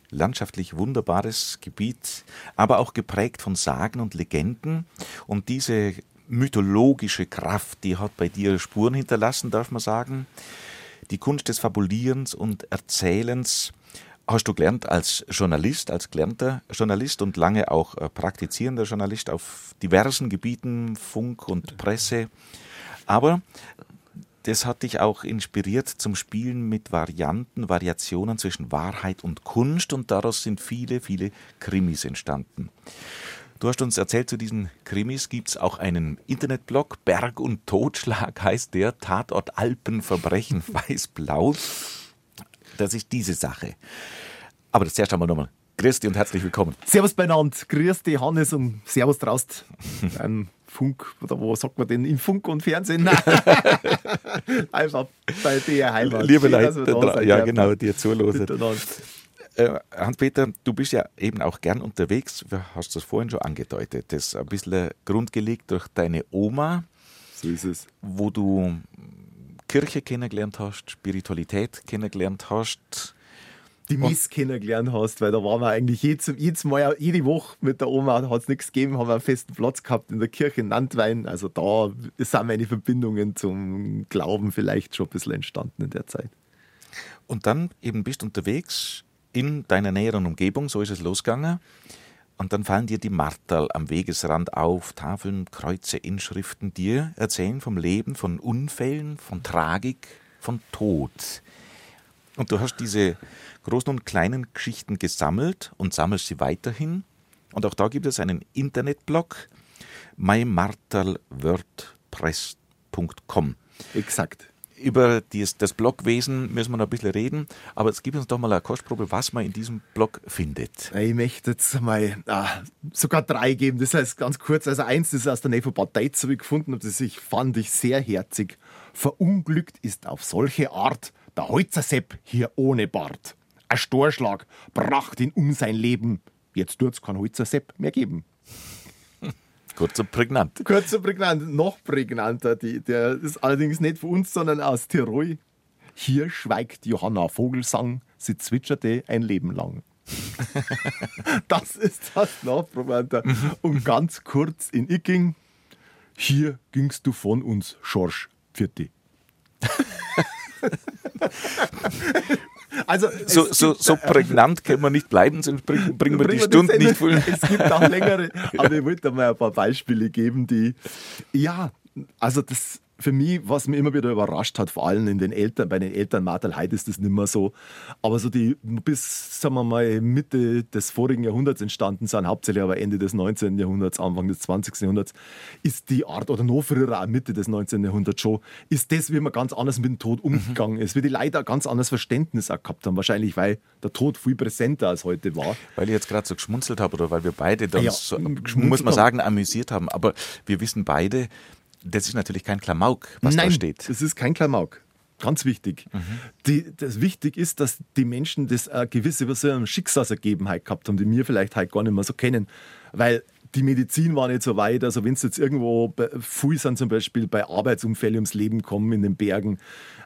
B: landschaftlich wunderbares Gebiet, aber auch geprägt von Sagen und Legenden. Und diese mythologische Kraft, die hat bei dir Spuren hinterlassen, darf man sagen. Die Kunst des Fabulierens und Erzählens hast du gelernt als Journalist, als gelernter Journalist und lange auch äh, praktizierender Journalist auf diversen Gebieten, Funk und Presse. Aber das hat dich auch inspiriert zum Spielen mit Varianten, Variationen zwischen Wahrheit und Kunst und daraus sind viele, viele Krimis entstanden. Du hast uns erzählt, zu diesen Krimis gibt es auch einen Internetblog, Berg und Totschlag heißt der, Tatort Alpenverbrechen [laughs] weiß-blau. Das ist diese Sache. Aber das zuerst einmal nochmal. Grüß dich und herzlich willkommen.
C: Servus beieinander. Grüß dich, Hannes, und Servus draust. [laughs] Ein Funk, oder wo sagt man denn? Im Funk und Fernsehen? [laughs] Einfach bei dir Heimat.
B: Liebe Leute, da, ja genau, dir zuhören. Äh, Hans-Peter, du bist ja eben auch gern unterwegs, du hast das vorhin schon angedeutet. Das ist ein bisschen grundgelegt durch deine Oma.
C: So ist es.
B: Wo du Kirche kennengelernt hast, Spiritualität kennengelernt hast.
C: Die Miss kennengelernt hast, weil da waren wir eigentlich jedes, jedes Mal, jede Woche mit der Oma, hat es nichts gegeben, haben wir einen festen Platz gehabt in der Kirche in Nantwein. Also da sind meine Verbindungen zum Glauben vielleicht schon ein bisschen entstanden in der Zeit.
B: Und dann eben bist du unterwegs in deiner näheren Umgebung, so ist es losgegangen. Und dann fallen dir die Marterl am Wegesrand auf, Tafeln, Kreuze, Inschriften, dir erzählen vom Leben, von Unfällen, von Tragik, von Tod. Und du hast diese großen und kleinen Geschichten gesammelt und sammelst sie weiterhin. Und auch da gibt es einen Internetblog, mymarterlwordpress.com.
C: Exakt
B: über dies, das Blogwesen müssen wir noch ein bisschen reden, aber es gibt uns doch mal eine Kostprobe, was man in diesem Blog findet.
C: Ich möchte jetzt mal ah, sogar drei geben. Das heißt ganz kurz, also eins, das ist aus der Nähe von Bad Deitzow gefunden und das ich, fand ich sehr herzig. Verunglückt ist auf solche Art der Holzersepp hier ohne Bart. Ein Storschlag bracht ihn um sein Leben. Jetzt tut's kein Holzersepp mehr geben.
B: Kurz und prägnant.
C: Kurz und prägnant, noch prägnanter. Die, der ist allerdings nicht von uns, sondern aus Tirol. Hier schweigt Johanna Vogelsang, sie zwitscherte ein Leben lang. [laughs] das ist das noch prägnanter. Und ganz kurz in Icking, hier gingst du von uns, Schorsch, Pfirti. [laughs]
B: Also so, so, so prägnant können wir nicht bleiben, sonst bringen, bringen wir die Stunden nicht voll.
C: Es gibt auch längere, aber [laughs] ich wollte mal ein paar Beispiele geben, die, ja, also das für mich, was mich immer wieder überrascht hat, vor allem in den Eltern, bei den Eltern Martel heute ist das nicht mehr so, aber so die bis, sagen wir mal, Mitte des vorigen Jahrhunderts entstanden sind, hauptsächlich aber Ende des 19. Jahrhunderts, Anfang des 20. Jahrhunderts, ist die Art, oder noch früher auch Mitte des 19. Jahrhunderts schon, ist das, wie man ganz anders mit dem Tod mhm. umgegangen ist, wie die Leute ein ganz anderes Verständnis auch gehabt haben, wahrscheinlich, weil der Tod viel präsenter als heute war.
B: Weil ich jetzt gerade so geschmunzelt habe oder weil wir beide dann, ja, so, muss man sagen, amüsiert haben, aber wir wissen beide, das ist natürlich kein Klamauk, was
C: Nein,
B: da steht.
C: Das ist kein Klamauk. Ganz wichtig. Mhm. Die, das wichtig ist, dass die Menschen das eine gewisse Schicksalsergebenheit gehabt haben, die wir vielleicht halt gar nicht mehr so kennen. Weil die Medizin war nicht so weit. Also wenn es jetzt irgendwo, viele sind zum Beispiel bei Arbeitsunfällen ums Leben kommen in den Bergen,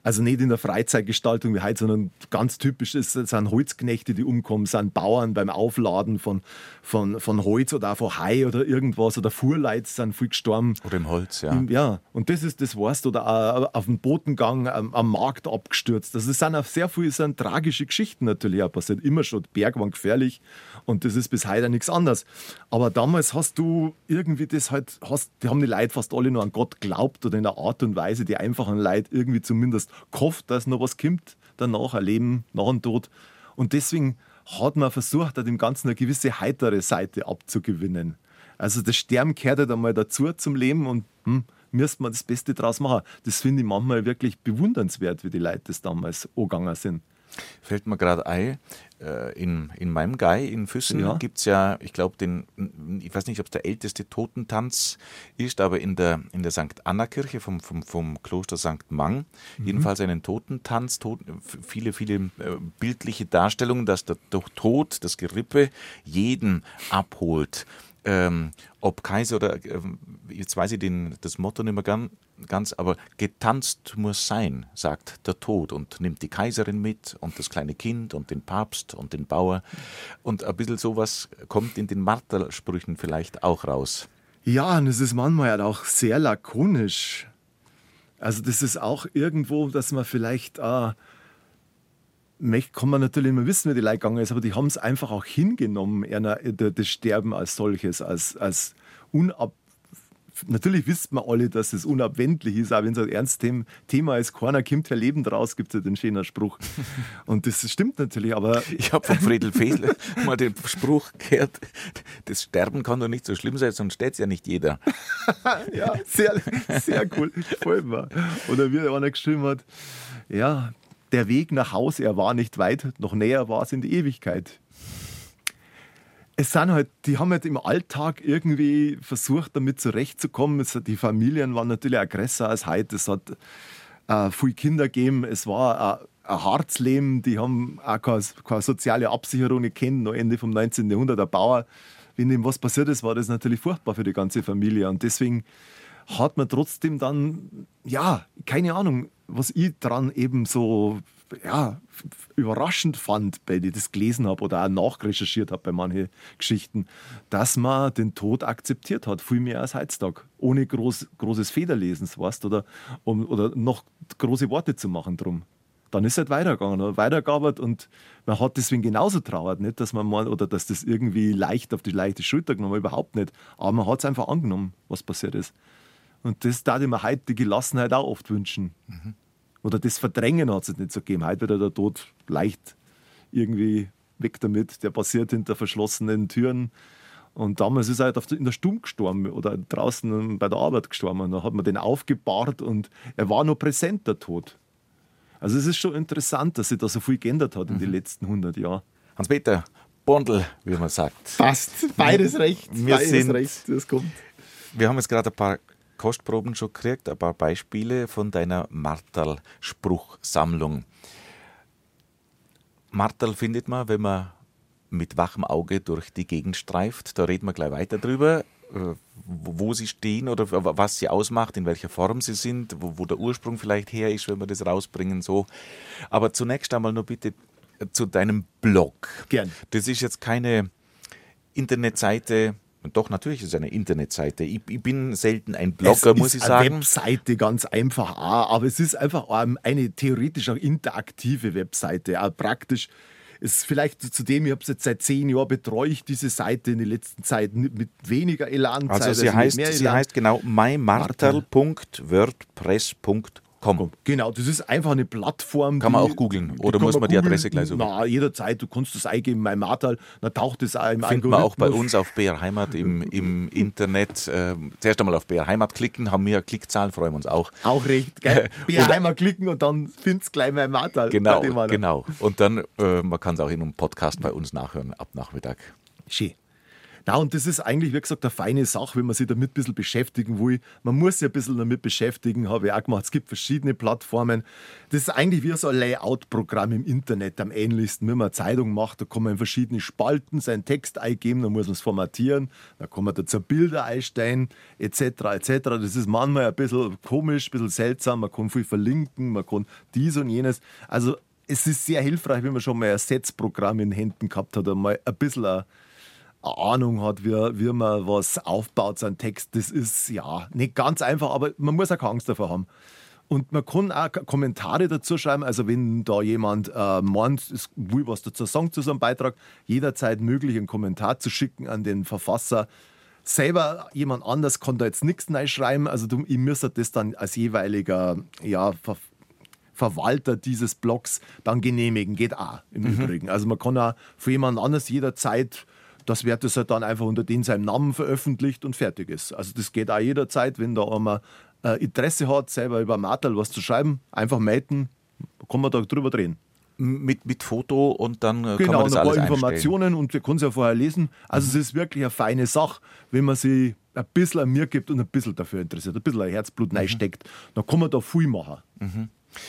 C: also nicht in der Freizeitgestaltung wie heute, sondern ganz typisch ist, es sind Holzknechte, die umkommen, sind Bauern beim Aufladen von, von, von Holz oder auch von Hai oder irgendwas oder Fuhrleute sind viel gestorben.
B: Oder im Holz, ja.
C: Ja, und das ist das weißt oder auch auf dem Botengang am, am Markt abgestürzt. Das sind auch sehr viele sind tragische Geschichten natürlich auch passiert. Immer schon, Berg waren gefährlich und das ist bis heute nichts anderes. Aber damals hast du irgendwie das halt, hast, die haben die Leute fast alle nur an Gott glaubt oder in der Art und Weise, die einfachen Leute irgendwie zumindest gehofft, dass noch was kommt danach, ein Leben nach dem Tod. Und deswegen hat man versucht, dem Ganzen eine gewisse heitere Seite abzugewinnen. Also das Sterben gehört halt einmal dazu zum Leben und hm, müsste man das Beste draus machen. Das finde ich manchmal wirklich bewundernswert, wie die Leute das damals angegangen sind.
B: Fällt mir gerade ein, äh, in, in meinem Gai in Füssen ja. gibt es ja, ich glaube, den, ich weiß nicht, ob es der älteste Totentanz ist, aber in der, in der St. Anna-Kirche vom, vom, vom Kloster St. Mang, mhm. jedenfalls einen Totentanz, Toten, viele, viele äh, bildliche Darstellungen, dass der Tod, das Gerippe jeden abholt ähm, ob Kaiser oder, äh, jetzt weiß ich den, das Motto nicht mehr ganz, ganz, aber getanzt muss sein, sagt der Tod und nimmt die Kaiserin mit und das kleine Kind und den Papst und den Bauer. Und ein bisschen sowas kommt in den Martersprüchen vielleicht auch raus.
C: Ja, und es ist manchmal halt auch sehr lakonisch. Also das ist auch irgendwo, dass man vielleicht äh, kann man natürlich immer wissen, wie die Leute gegangen ist, aber die haben es einfach auch hingenommen, das Sterben als solches, als, als unab Natürlich wissen wir alle, dass es unabwendlich ist, auch wenn es ein ernstes Thema ist. Keiner kommt ja lebend raus, gibt es ja den schönen Spruch. [laughs] Und das stimmt natürlich, aber.
B: Ich habe von Friedel Fedler [laughs] mal den Spruch gehört: Das Sterben kann doch nicht so schlimm sein, sonst steht es ja nicht jeder. [laughs]
C: ja, sehr, sehr cool. Voll mal. Oder wie einer geschrieben hat: Ja, der Weg nach Hause, er war nicht weit, noch näher war es in die Ewigkeit. Es sind halt, die haben halt im Alltag irgendwie versucht, damit zurechtzukommen. Es, die Familien waren natürlich aggressor als heute. Es hat äh, viele Kinder gegeben. Es war äh, ein Harzleben. Die haben auch keine, keine soziale Absicherung gekannt. Noch Ende vom 19. Jahrhundert. Der Bauer, wenn ihm was passiert ist, war das natürlich furchtbar für die ganze Familie. Und deswegen hat man trotzdem dann, ja, keine Ahnung, was ich dran eben so ja, überraschend fand, weil ich das gelesen habe oder auch nachrecherchiert habe bei manchen Geschichten, dass man den Tod akzeptiert hat, viel mehr als heutzutage, ohne groß, großes Federlesens, weißt, oder, um, oder noch große Worte zu machen drum. Dann ist es halt weitergegangen, weitergearbeitet und man hat deswegen genauso trauert, nicht, dass man mal, oder dass das irgendwie leicht auf die leichte Schulter genommen überhaupt nicht. Aber man hat es einfach angenommen, was passiert ist. Und das darf ich mir heute die Gelassenheit auch oft wünschen. Mhm. Oder das Verdrängen hat es nicht so gegeben. Heute wird der Tod leicht irgendwie weg damit. Der passiert hinter verschlossenen Türen. Und damals ist er halt in der Stumm gestorben oder draußen bei der Arbeit gestorben. Und da hat man den aufgebahrt und er war noch präsent, der Tod. Also es ist schon interessant, dass sich da so viel geändert hat in mhm. den letzten 100 Jahren.
B: Hans-Peter, Bondel, wie man sagt.
C: Passt, beides recht.
B: Wir
C: beides
B: sind, recht, das kommt. Wir haben jetzt gerade ein paar Kostproben schon gekriegt, ein paar Beispiele von deiner Martal-Spruchsammlung. Martal findet man, wenn man mit wachem Auge durch die Gegend streift. Da reden wir gleich weiter drüber, äh, wo sie stehen oder was sie ausmacht, in welcher Form sie sind, wo, wo der Ursprung vielleicht her ist, wenn wir das rausbringen. So. Aber zunächst einmal nur bitte zu deinem Blog.
C: Gern.
B: Das ist jetzt keine Internetseite, doch, natürlich ist es eine Internetseite. Ich, ich bin selten ein Blogger,
C: es
B: muss ich sagen.
C: Eine Webseite ganz einfach, aber es ist einfach eine theoretisch auch interaktive Webseite. Auch praktisch ist vielleicht zudem, ich habe es jetzt seit zehn Jahren betreue ich diese Seite in der letzten Zeit mit weniger Elan.
B: Also sie, heißt, sie heißt genau mymartel.wordpress.com
C: Komm. Genau, das ist einfach eine Plattform.
B: Kann man auch googeln oder muss man, man die Adresse gleich suchen?
C: Na, jederzeit, du kannst das eingeben, mein Martal, dann taucht es auch
B: im Findet man auch bei uns auf BR Heimat im, im Internet. Äh, zuerst einmal auf BR Heimat klicken, haben wir Klickzahlen, freuen wir uns auch.
C: Auch recht, gell? [laughs] BR Heimat klicken und dann findest gleich mein Martal.
B: Genau, genau. Und dann, äh, man kann es auch in einem Podcast bei uns nachhören ab Nachmittag.
C: Schön. Na, und das ist eigentlich, wie gesagt, eine feine Sache, wenn man sich damit ein bisschen beschäftigen will. Man muss sich ein bisschen damit beschäftigen, habe ich auch gemacht. Es gibt verschiedene Plattformen. Das ist eigentlich wie so ein Layout-Programm im Internet am ähnlichsten. Wenn man eine Zeitung macht, da kann man in verschiedene Spalten seinen Text eingeben, dann muss man es formatieren, da kann man dazu Bilder einstellen, etc. etc. Das ist manchmal ein bisschen komisch, ein bisschen seltsam. Man kann viel verlinken, man kann dies und jenes. Also es ist sehr hilfreich, wenn man schon mal ein Setzprogramm in Händen gehabt hat, einmal ein bisschen Ahnung hat, wie, wie man was aufbaut, so ein Text. Das ist ja nicht ganz einfach, aber man muss auch keine Angst davor haben. Und man kann auch Kommentare dazu schreiben. Also, wenn da jemand äh, meint, es will was dazu sagen zu so einem Beitrag, jederzeit möglich, einen Kommentar zu schicken an den Verfasser. Selber jemand anders kann da jetzt nichts schreiben. Also, du, ihr müsst das dann als jeweiliger ja, Ver Verwalter dieses Blogs dann genehmigen. Geht auch im mhm. Übrigen. Also, man kann auch für jemand anders jederzeit das wird es halt dann einfach unter den seinem Namen veröffentlicht und fertig ist. Also das geht auch jederzeit, wenn da einmal äh, Interesse hat, selber über Martel was zu schreiben, einfach melden, kann man da drüber drehen.
B: Mit, mit Foto und dann
C: genau, kann man das alles Informationen einstellen. und wir können es ja vorher lesen. Also mhm. es ist wirklich eine feine Sache, wenn man sich ein bisschen an mir gibt und ein bisschen dafür interessiert, ein bisschen ein Herzblut mhm. reinsteckt, dann kann man da viel machen.
B: Mhm.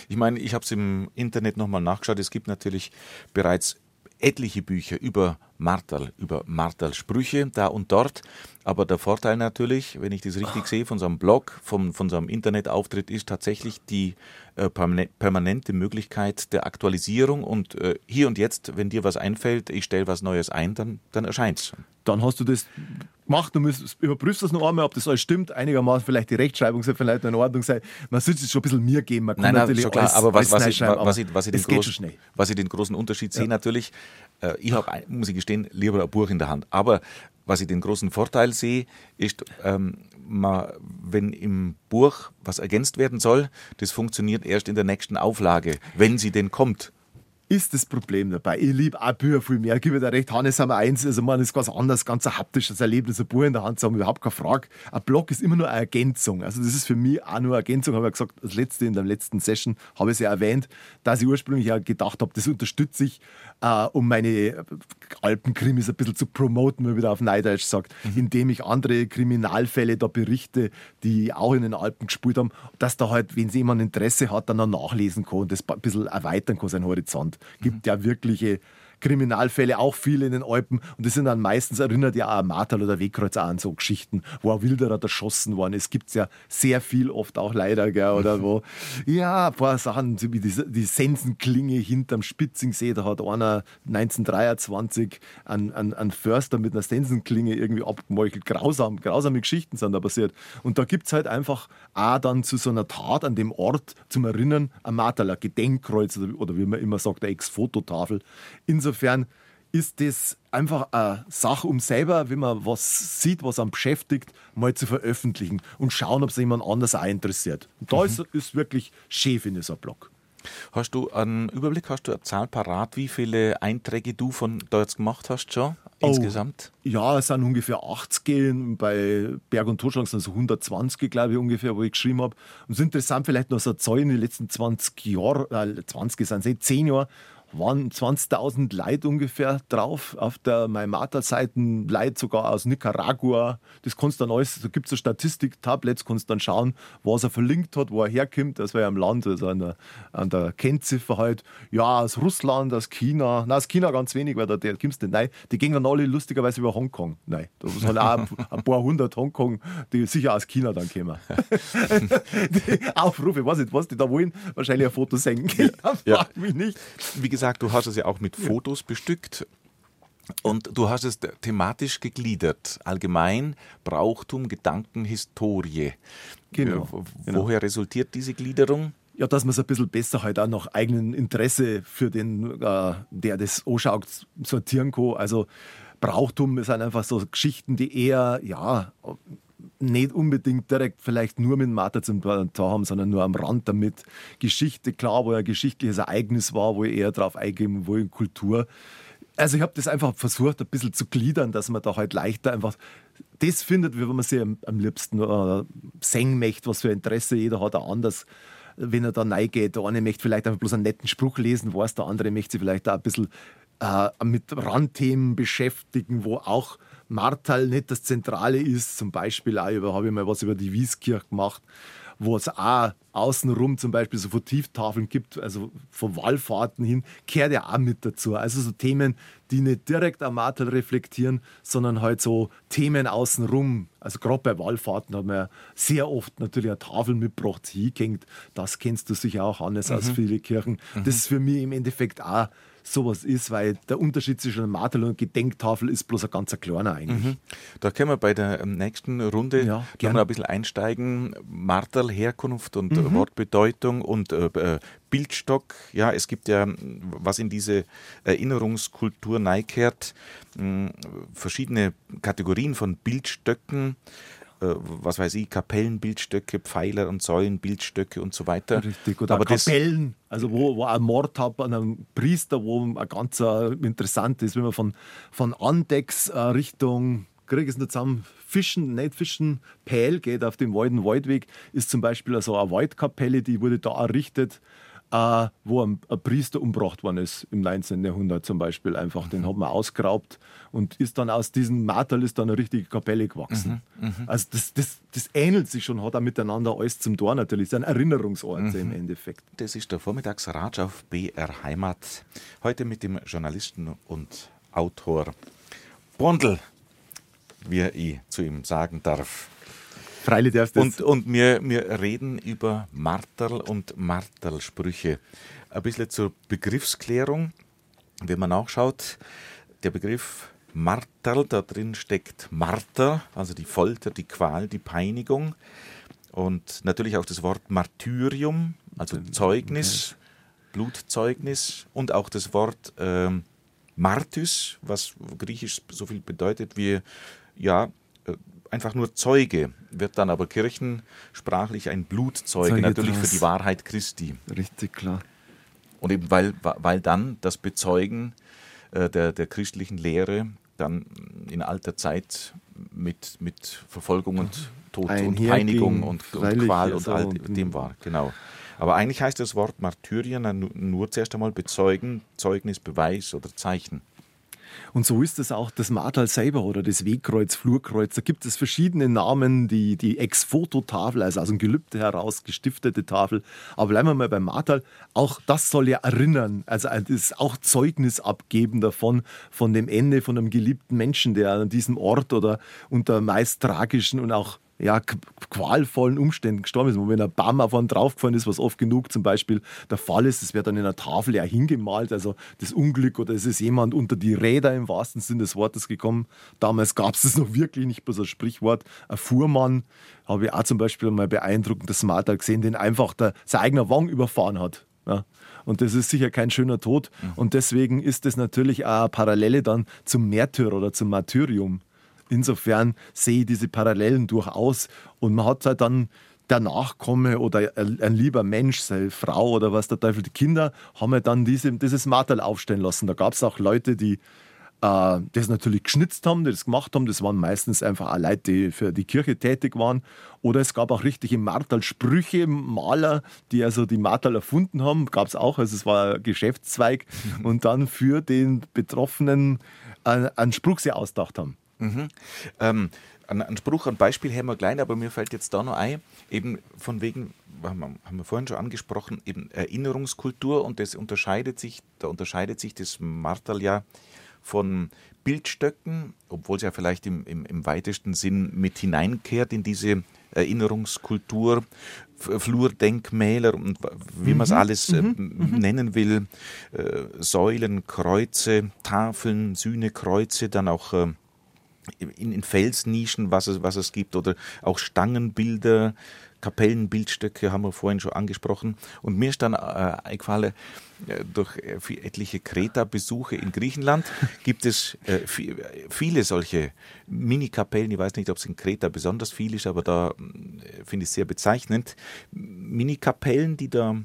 B: Ich meine, ich habe es im Internet nochmal nachgeschaut. Es gibt natürlich bereits etliche Bücher über Martal, über Martal-Sprüche da und dort. Aber der Vorteil natürlich, wenn ich das richtig sehe, von so einem Blog, vom, von so einem Internetauftritt, ist tatsächlich die äh, permanente Möglichkeit der Aktualisierung. Und äh, hier und jetzt, wenn dir was einfällt, ich stelle was Neues ein, dann, dann erscheint es.
C: Dann hast du das gemacht, du müsst, überprüfst das noch einmal, ob das alles stimmt, einigermaßen vielleicht die Rechtschreibung soll vielleicht in Ordnung sein. Man sollte es schon ein bisschen mir geben. Man
B: kann nein, nein, natürlich schon klar, alles, aber was, was, ich, was, ich, was, ich den großen, was ich den großen Unterschied sehe, natürlich, äh, ich habe, muss ich gestehen, lieber ein Buch in der Hand. Aber was ich den großen Vorteil sehe, ist, ähm, man, wenn im Buch was ergänzt werden soll, das funktioniert erst in der nächsten Auflage, wenn sie denn kommt
C: ist das Problem dabei. Ich liebe auch Bücher viel mehr. Ich gebe dir recht, Hannes haben wir eins, also man ist ganz anders, ganz ein haptisches Erlebnis, ein Buch in der Hand zu haben, überhaupt keine Frage. Ein Blog ist immer nur eine Ergänzung. Also das ist für mich auch nur eine Ergänzung, habe ich gesagt, das letzte in der letzten Session habe ich es ja erwähnt, dass ich ursprünglich ja gedacht habe, das unterstütze ich, äh, um meine Alpenkrimis ein bisschen zu promoten, wie man wieder auf Neideutsch sagt, mhm. indem ich andere Kriminalfälle da berichte, die auch in den Alpen gespielt haben, dass da halt, wenn jemand Interesse hat, dann auch nachlesen kann und das ein bisschen erweitern kann, seinen Horizont gibt ja wirkliche Kriminalfälle, auch viele in den Alpen. Und das sind dann meistens, erinnert ja auch Martal oder Wegkreuz an so Geschichten, wo auch Wilderer erschossen worden ist. Gibt es ja sehr viel, oft auch leider, gell, oder wo, [laughs] ja, ein paar Sachen, wie die, die Sensenklinge hinterm Spitzingsee, da hat einer 1923 einen, einen, einen Förster mit einer Sensenklinge irgendwie abgemeuchelt. Grausam, grausame Geschichten sind da passiert. Und da gibt es halt einfach auch dann zu so einer Tat an dem Ort zum Erinnern ein Martaler Gedenkkreuz oder, oder wie man immer sagt, eine Ex-Fototafel. Insofern insofern ist das einfach eine Sache, um selber, wenn man was sieht, was einen beschäftigt, mal zu veröffentlichen und schauen, ob es jemand anders auch interessiert. Und da mhm. ist, ist wirklich schön, finde ich, so ein Blog.
B: Hast du einen Überblick, hast du eine Zahl parat, wie viele Einträge du von da jetzt gemacht hast schon oh, insgesamt?
C: Ja, es sind ungefähr 80, bei Berg- und Totschlag sind es 120, glaube ich, ungefähr, wo ich geschrieben habe. Und es ist interessant, vielleicht noch so eine Zahl in den letzten 20 Jahren, äh, 20 sind es 10 Jahre, waren 20.000 Leute ungefähr drauf. Auf der Maimata-Seite Leute sogar aus Nicaragua. Das kannst du dann alles, da gibt es so Statistik-Tablets, kannst dann schauen, was er verlinkt hat, wo er herkommt. Das war ja im Land, also an der, an der Kennziffer halt. Ja, aus Russland, aus China. Nein, aus China ganz wenig, weil da der kommst nicht. Nein, die gehen dann alle lustigerweise über Hongkong. Nein, da sind auch ein paar hundert Hongkong, die sicher aus China dann kommen. [laughs] [laughs] die Aufrufe, weiß nicht, was die da wollen. Wahrscheinlich ein Foto senken.
B: Ja, [laughs] ja. mich nicht. Wie gesagt, gesagt, du hast es ja auch mit Fotos bestückt. Und du hast es thematisch gegliedert. Allgemein Brauchtum, Gedanken, Historie. Genau. genau. Woher genau. resultiert diese Gliederung?
C: Ja, dass man es ein bisschen besser halt auch nach eigenem Interesse für den, äh, der das anschaut, sortieren kann. Also Brauchtum sind einfach so Geschichten, die eher, ja, nicht unbedingt direkt vielleicht nur mit Martha zum tun haben, sondern nur am Rand damit. Geschichte, klar, wo ein geschichtliches Ereignis war, wo ich eher drauf eingehen wo in Kultur. Also ich habe das einfach versucht, ein bisschen zu gliedern, dass man da halt leichter einfach das findet, wie man sich am, am liebsten äh, singen möchte, was für Interesse jeder hat, auch anders wenn er da reingeht. Der eine möchte vielleicht einfach bloß einen netten Spruch lesen, weiß, der andere möchte sich vielleicht auch ein bisschen äh, mit Randthemen beschäftigen, wo auch Martal nicht das Zentrale ist. Zum Beispiel habe ich mal was über die Wieskirche gemacht wo es auch außenrum zum Beispiel so Vertieftaffeln gibt, also von Wallfahrten hin, kehrt ja auch mit dazu. Also so Themen, die nicht direkt am Martel reflektieren, sondern halt so Themen außenrum. Also gerade bei Wallfahrten hat man ja sehr oft natürlich eine Tafel mitgebracht, hingehängt. Das kennst du sicher auch, Hannes, mhm. aus vielen Kirchen. Mhm. Das ist für mich im Endeffekt auch sowas ist, weil der Unterschied zwischen Martel und Gedenktafel ist bloß ein ganz kleiner eigentlich. Mhm.
B: Da können wir bei der ähm, nächsten Runde ja, noch ein bisschen einsteigen. Martel, Herkunft und mhm. Wortbedeutung und äh, äh Bildstock. Ja, es gibt ja, was in diese Erinnerungskultur neikehrt, verschiedene Kategorien von Bildstöcken. Äh, was weiß ich, Kapellenbildstöcke, Pfeiler und Säulenbildstöcke und so weiter.
C: Richtig, oder Aber Kapellen, also wo, wo ein Mord hat an einem Priester, wo ein ganz uh, interessant ist, wenn man von, von Andex uh, Richtung kriege es nicht zusammen, Fischen, nicht Fischen, Päl geht auf dem Walden Waldweg, ist zum Beispiel so eine Waldkapelle, die wurde da errichtet äh, wo ein, ein, Priester umgebracht worden ist im 19. Jahrhundert zum Beispiel einfach. Den hat man ausgeraubt und ist dann aus diesem Martel ist dann eine richtige Kapelle gewachsen. Mhm, mh. Also das, das, das ähnelt sich schon, hat auch miteinander alles zum Tor natürlich. Das ist ein Erinnerungsort mhm. im Endeffekt.
B: Das ist der Vormittagsratsch auf BR Heimat. Heute mit dem Journalisten und Autor Bondel, wie ich zu ihm sagen darf.
C: Freilich darfst du
B: und, und wir, wir reden über Marterl und Marterlsprüche. Ein bisschen zur Begriffsklärung. Wenn man nachschaut, der Begriff Marterl, da drin steckt Marter, also die Folter, die Qual, die Peinigung. Und natürlich auch das Wort Martyrium, also Zeugnis, Blutzeugnis. Und auch das Wort ähm, Martys, was griechisch so viel bedeutet wie ja, äh, einfach nur Zeuge, wird dann aber kirchensprachlich ein Blutzeuge, Zeuge natürlich draus. für die Wahrheit Christi.
C: Richtig, klar.
B: Und eben weil, weil dann das Bezeugen äh, der, der christlichen Lehre dann in alter Zeit mit, mit Verfolgung und Tod und Peinigung und, und Qual und all dem war. Genau. Aber eigentlich heißt das Wort Martyrien nur zuerst einmal bezeugen, Zeugnis, Beweis oder Zeichen.
C: Und so ist es auch das Martal selber oder das Wegkreuz, Flurkreuz. Da gibt es verschiedene Namen, die, die Ex-Foto-Tafel, also aus dem Gelübde heraus gestiftete Tafel. Aber bleiben wir mal beim Martal. Auch das soll ja erinnern, also ist auch Zeugnis abgeben davon, von dem Ende von einem geliebten Menschen, der an diesem Ort oder unter meist tragischen und auch ja, qualvollen Umständen gestorben ist. wenn ein Baum auf einen draufgefallen ist, was oft genug zum Beispiel der Fall ist, das wird dann in einer Tafel ja hingemalt, also das Unglück oder es ist jemand unter die Räder im wahrsten Sinne des Wortes gekommen. Damals gab es das [laughs] noch wirklich, nicht bloß ein Sprichwort. Ein Fuhrmann habe ich auch zum Beispiel mal beeindruckend das Smarter gesehen, den einfach der, sein eigener Wagen überfahren hat. Ja. Und das ist sicher kein schöner Tod. Mhm. Und deswegen ist das natürlich auch eine Parallele dann zum Märtyrer oder zum Martyrium. Insofern sehe ich diese Parallelen durchaus. Und man hat halt dann der Nachkomme oder ein lieber Mensch, seine Frau oder was der Teufel, die Kinder, haben halt dann diese, dieses Martel aufstellen lassen. Da gab es auch Leute, die äh, das natürlich geschnitzt haben, die das gemacht haben. Das waren meistens einfach auch Leute, die für die Kirche tätig waren. Oder es gab auch richtige Martal-Sprüche, Maler, die also die Martal erfunden haben. Gab es auch, also es war ein Geschäftszweig. [laughs] und dann für den Betroffenen einen Spruch sie ausgedacht haben.
B: Mhm. Ähm, ein, Spruch, ein Beispiel haben wir gleich, aber mir fällt jetzt da noch ein, eben von wegen, haben wir vorhin schon angesprochen, eben Erinnerungskultur und das unterscheidet sich, da unterscheidet sich das Martal ja von Bildstöcken, obwohl es ja vielleicht im, im, im weitesten Sinn mit hineinkehrt in diese Erinnerungskultur, Flurdenkmäler und wie man es mhm. alles äh, mhm. mhm. nennen will, äh, Säulen, Kreuze, Tafeln, Sühne, Kreuze, dann auch äh, in, in Felsnischen, was es, was es gibt, oder auch Stangenbilder, Kapellenbildstöcke haben wir vorhin schon angesprochen. Und mir ist dann äh, eingefallen, äh, durch äh, etliche Kreta-Besuche in Griechenland [laughs] gibt es äh, viele solche Mini-Kapellen. Ich weiß nicht, ob es in Kreta besonders viel ist, aber da äh, finde ich es sehr bezeichnend. Mini-Kapellen, die da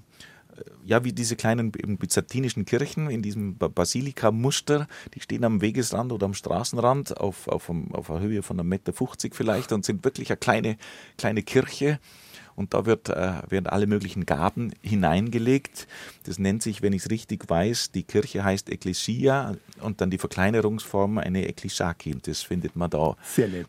B: ja, wie diese kleinen byzantinischen Kirchen in diesem Basilika-Muster, die stehen am Wegesrand oder am Straßenrand auf, auf, auf einer Höhe von 1,50 Meter vielleicht und sind wirklich eine kleine, kleine Kirche. und da wird, äh, werden alle möglichen Gaben hineingelegt. Das nennt sich, wenn ich es richtig weiß, die Kirche heißt Ecclesia und dann die Verkleinerungsform eine Ecclesiaki. Das findet man da.
C: Sehr nett.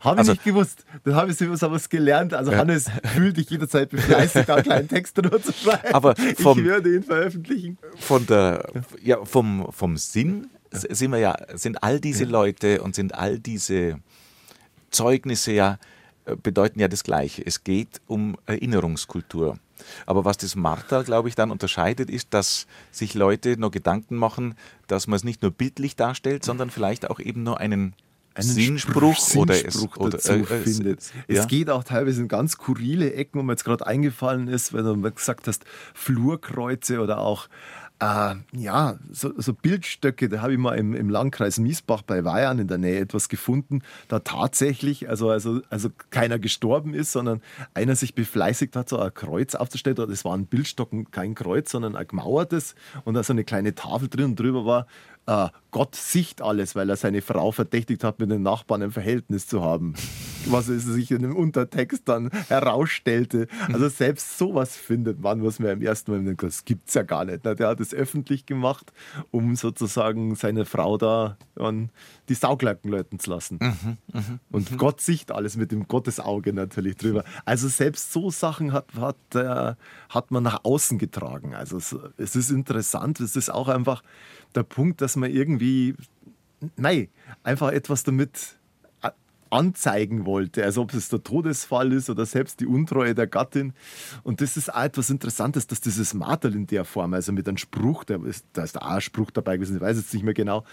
C: Habe ich also, nicht gewusst. Dann habe ich sowas was gelernt. Also ja. Hannes fühlt dich jederzeit befleißigt, da einen kleinen [laughs] Text drüber zu schreiben.
B: Aber vom,
C: ich werde ihn veröffentlichen.
B: Von der, ja, vom, vom Sinn sind wir ja, sind all diese Leute und sind all diese Zeugnisse ja, äh, bedeuten ja das Gleiche. Es geht um Erinnerungskultur. Aber was das Martha, glaube ich, dann unterscheidet, ist, dass sich Leute nur Gedanken machen, dass man es nicht nur bildlich darstellt, sondern vielleicht auch eben nur einen einen Sinnspruch,
C: Sinnspruch oder, es, oder dazu äh, findet. Ja. Es geht auch teilweise in ganz skurrile Ecken, wo mir jetzt gerade eingefallen ist, wenn du gesagt hast, Flurkreuze oder auch äh, ja, so, so, Bildstöcke, da habe ich mal im, im Landkreis Miesbach bei Weihern in der Nähe etwas gefunden, da tatsächlich, also, also, also keiner gestorben ist, sondern einer sich befleißigt hat, so ein Kreuz aufzustellen. Das war ein Bildstock, kein Kreuz, sondern ein gemauertes und da so eine kleine Tafel drin und drüber war äh, Gott sicht alles, weil er seine Frau verdächtigt hat, mit den Nachbarn ein Verhältnis zu haben. Was sich in dem Untertext dann herausstellte. Also selbst sowas findet man, was mir im ersten Mal denkt, das gibt es ja gar nicht. Der hat es öffentlich gemacht, um sozusagen seine Frau da an die Sauglacken läuten zu lassen. Mhm, mh, Und mh. Gott sicht alles mit dem Gottesauge natürlich drüber. Also selbst so Sachen hat, hat, äh, hat man nach außen getragen. Also es, es ist interessant, es ist auch einfach der Punkt, dass man irgendwie, nein, einfach etwas damit anzeigen wollte, also ob es der Todesfall ist oder selbst die Untreue der Gattin. Und das ist auch etwas Interessantes, dass dieses Martel in der Form, also mit einem Spruch, da ist, da ist auch ein Spruch dabei gewesen, ich weiß jetzt nicht mehr genau,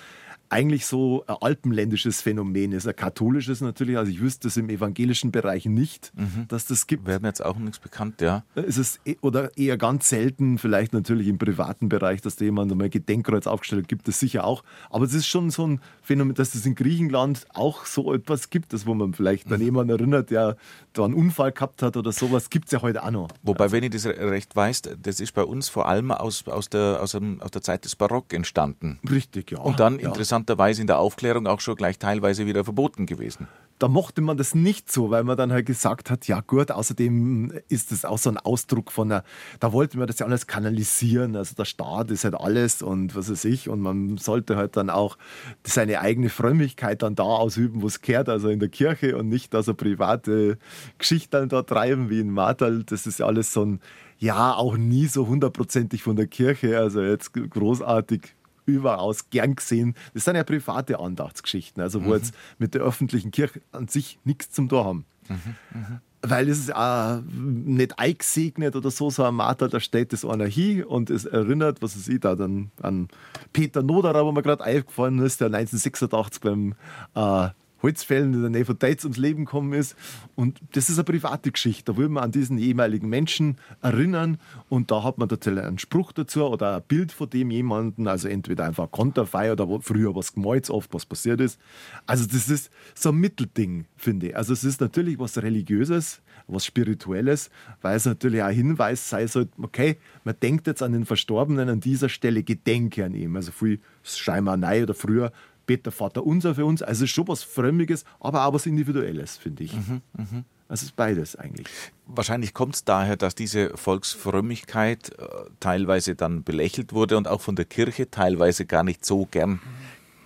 C: eigentlich so ein alpenländisches Phänomen ist. Ein katholisches natürlich, also ich wüsste es im evangelischen Bereich nicht, mhm. dass das gibt.
B: Wäre mir jetzt auch nichts bekannt, ja.
C: Ist es e, oder eher ganz selten, vielleicht natürlich im privaten Bereich, dass da jemand einmal Gedenkkreuz aufgestellt hat, gibt es sicher auch. Aber es ist schon so ein Phänomen, dass es in Griechenland auch so etwas gibt, das wo man vielleicht an mhm. jemanden erinnert, der da einen Unfall gehabt hat oder sowas, gibt es ja heute auch noch.
B: Wobei, also. wenn ich das recht weiß, das ist bei uns vor allem aus, aus, der, aus, dem, aus der Zeit des Barock entstanden.
C: Richtig, ja.
B: Und dann ja. interessant interessanterweise in der Aufklärung auch schon gleich teilweise wieder verboten gewesen.
C: Da mochte man das nicht so, weil man dann halt gesagt hat, ja gut, außerdem ist das auch so ein Ausdruck von einer, da wollte man das ja alles kanalisieren, also der Staat ist halt alles und was weiß ich. Und man sollte halt dann auch seine eigene Frömmigkeit dann da ausüben, wo es kehrt, also in der Kirche und nicht also private Geschichten da treiben wie in Martal, das ist alles so ein, ja, auch nie so hundertprozentig von der Kirche, also jetzt großartig überaus gern gesehen. Das sind ja private Andachtsgeschichten, also wo mhm. jetzt mit der öffentlichen Kirche an sich nichts zum Tor haben. Mhm. Mhm. Weil es ist auch nicht eingesegnet oder so, so ein Marter, da steht das einer hin und es erinnert, was weiß ich, da dann an Peter Noderer, wo mir gerade eingefallen ist, der 1986 beim äh, Holzfällen in der Nähe von Deitz ums Leben gekommen ist. Und das ist eine private Geschichte. Da will man an diesen ehemaligen Menschen erinnern und da hat man natürlich einen Spruch dazu oder ein Bild von dem jemanden, also entweder einfach ein Konterfei oder früher was gemalt, oft was passiert ist. Also das ist so ein Mittelding, finde ich. Also es ist natürlich was Religiöses, was Spirituelles, weil es natürlich auch ein Hinweis sei soll, okay, man denkt jetzt an den Verstorbenen an dieser Stelle, gedenke an ihm. Also viel scheinbar neu oder früher Peter Vater unser für uns. Also schon was Frömmiges, aber auch was Individuelles, finde ich. Mhm, mh. Also es ist beides eigentlich.
B: Wahrscheinlich kommt es daher, dass diese Volksfrömmigkeit äh, teilweise dann belächelt wurde und auch von der Kirche teilweise gar nicht so gern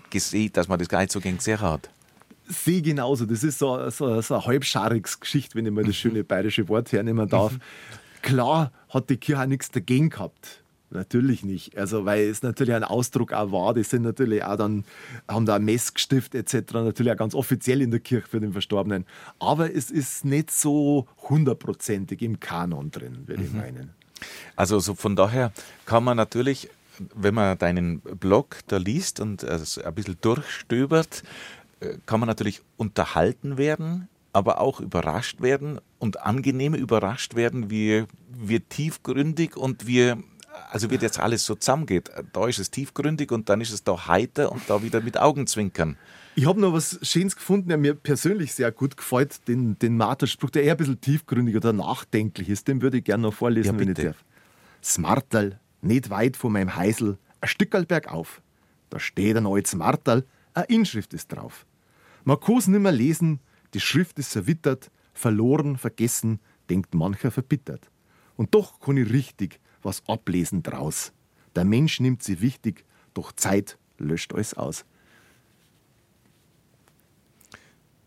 B: gesehen, dass man das gar nicht so gern gesehen hat.
C: Sehe genauso. Das ist so, so, so eine halbschariges Geschichte, wenn ich mal das mhm. schöne bayerische Wort hernehmen darf. Mhm. Klar hat die Kirche auch nichts dagegen gehabt. Natürlich nicht. Also, weil es natürlich ein Ausdruck auch war. Die sind natürlich auch dann, haben da ein Messgestift etc. Natürlich auch ganz offiziell in der Kirche für den Verstorbenen. Aber es ist nicht so hundertprozentig im Kanon drin, würde mhm. ich meinen.
B: Also, so von daher kann man natürlich, wenn man deinen Blog da liest und also ein bisschen durchstöbert, äh, kann man natürlich unterhalten werden, aber auch überrascht werden und angenehm überrascht werden, wie, wie tiefgründig und wie also wie jetzt alles so zusammengeht. Da ist es tiefgründig und dann ist es da heiter und da wieder mit Augenzwinkern.
C: Ich habe noch was Schönes gefunden, der mir persönlich sehr gut gefällt, den, den Marterspruch, der eher ein bisschen tiefgründig oder nachdenklich ist. Den würde ich gerne noch vorlesen, ja, wenn ich darf. Smartal, nicht weit von meinem Heisel, ein Stückerl bergauf. Da steht ein altes Martal, eine Inschrift ist drauf. Man kann es nimmer lesen, die Schrift ist zerwittert, verloren, vergessen, denkt mancher verbittert. Und doch kann ich richtig was ablesen draus. Der Mensch nimmt sie wichtig, doch Zeit löscht alles aus.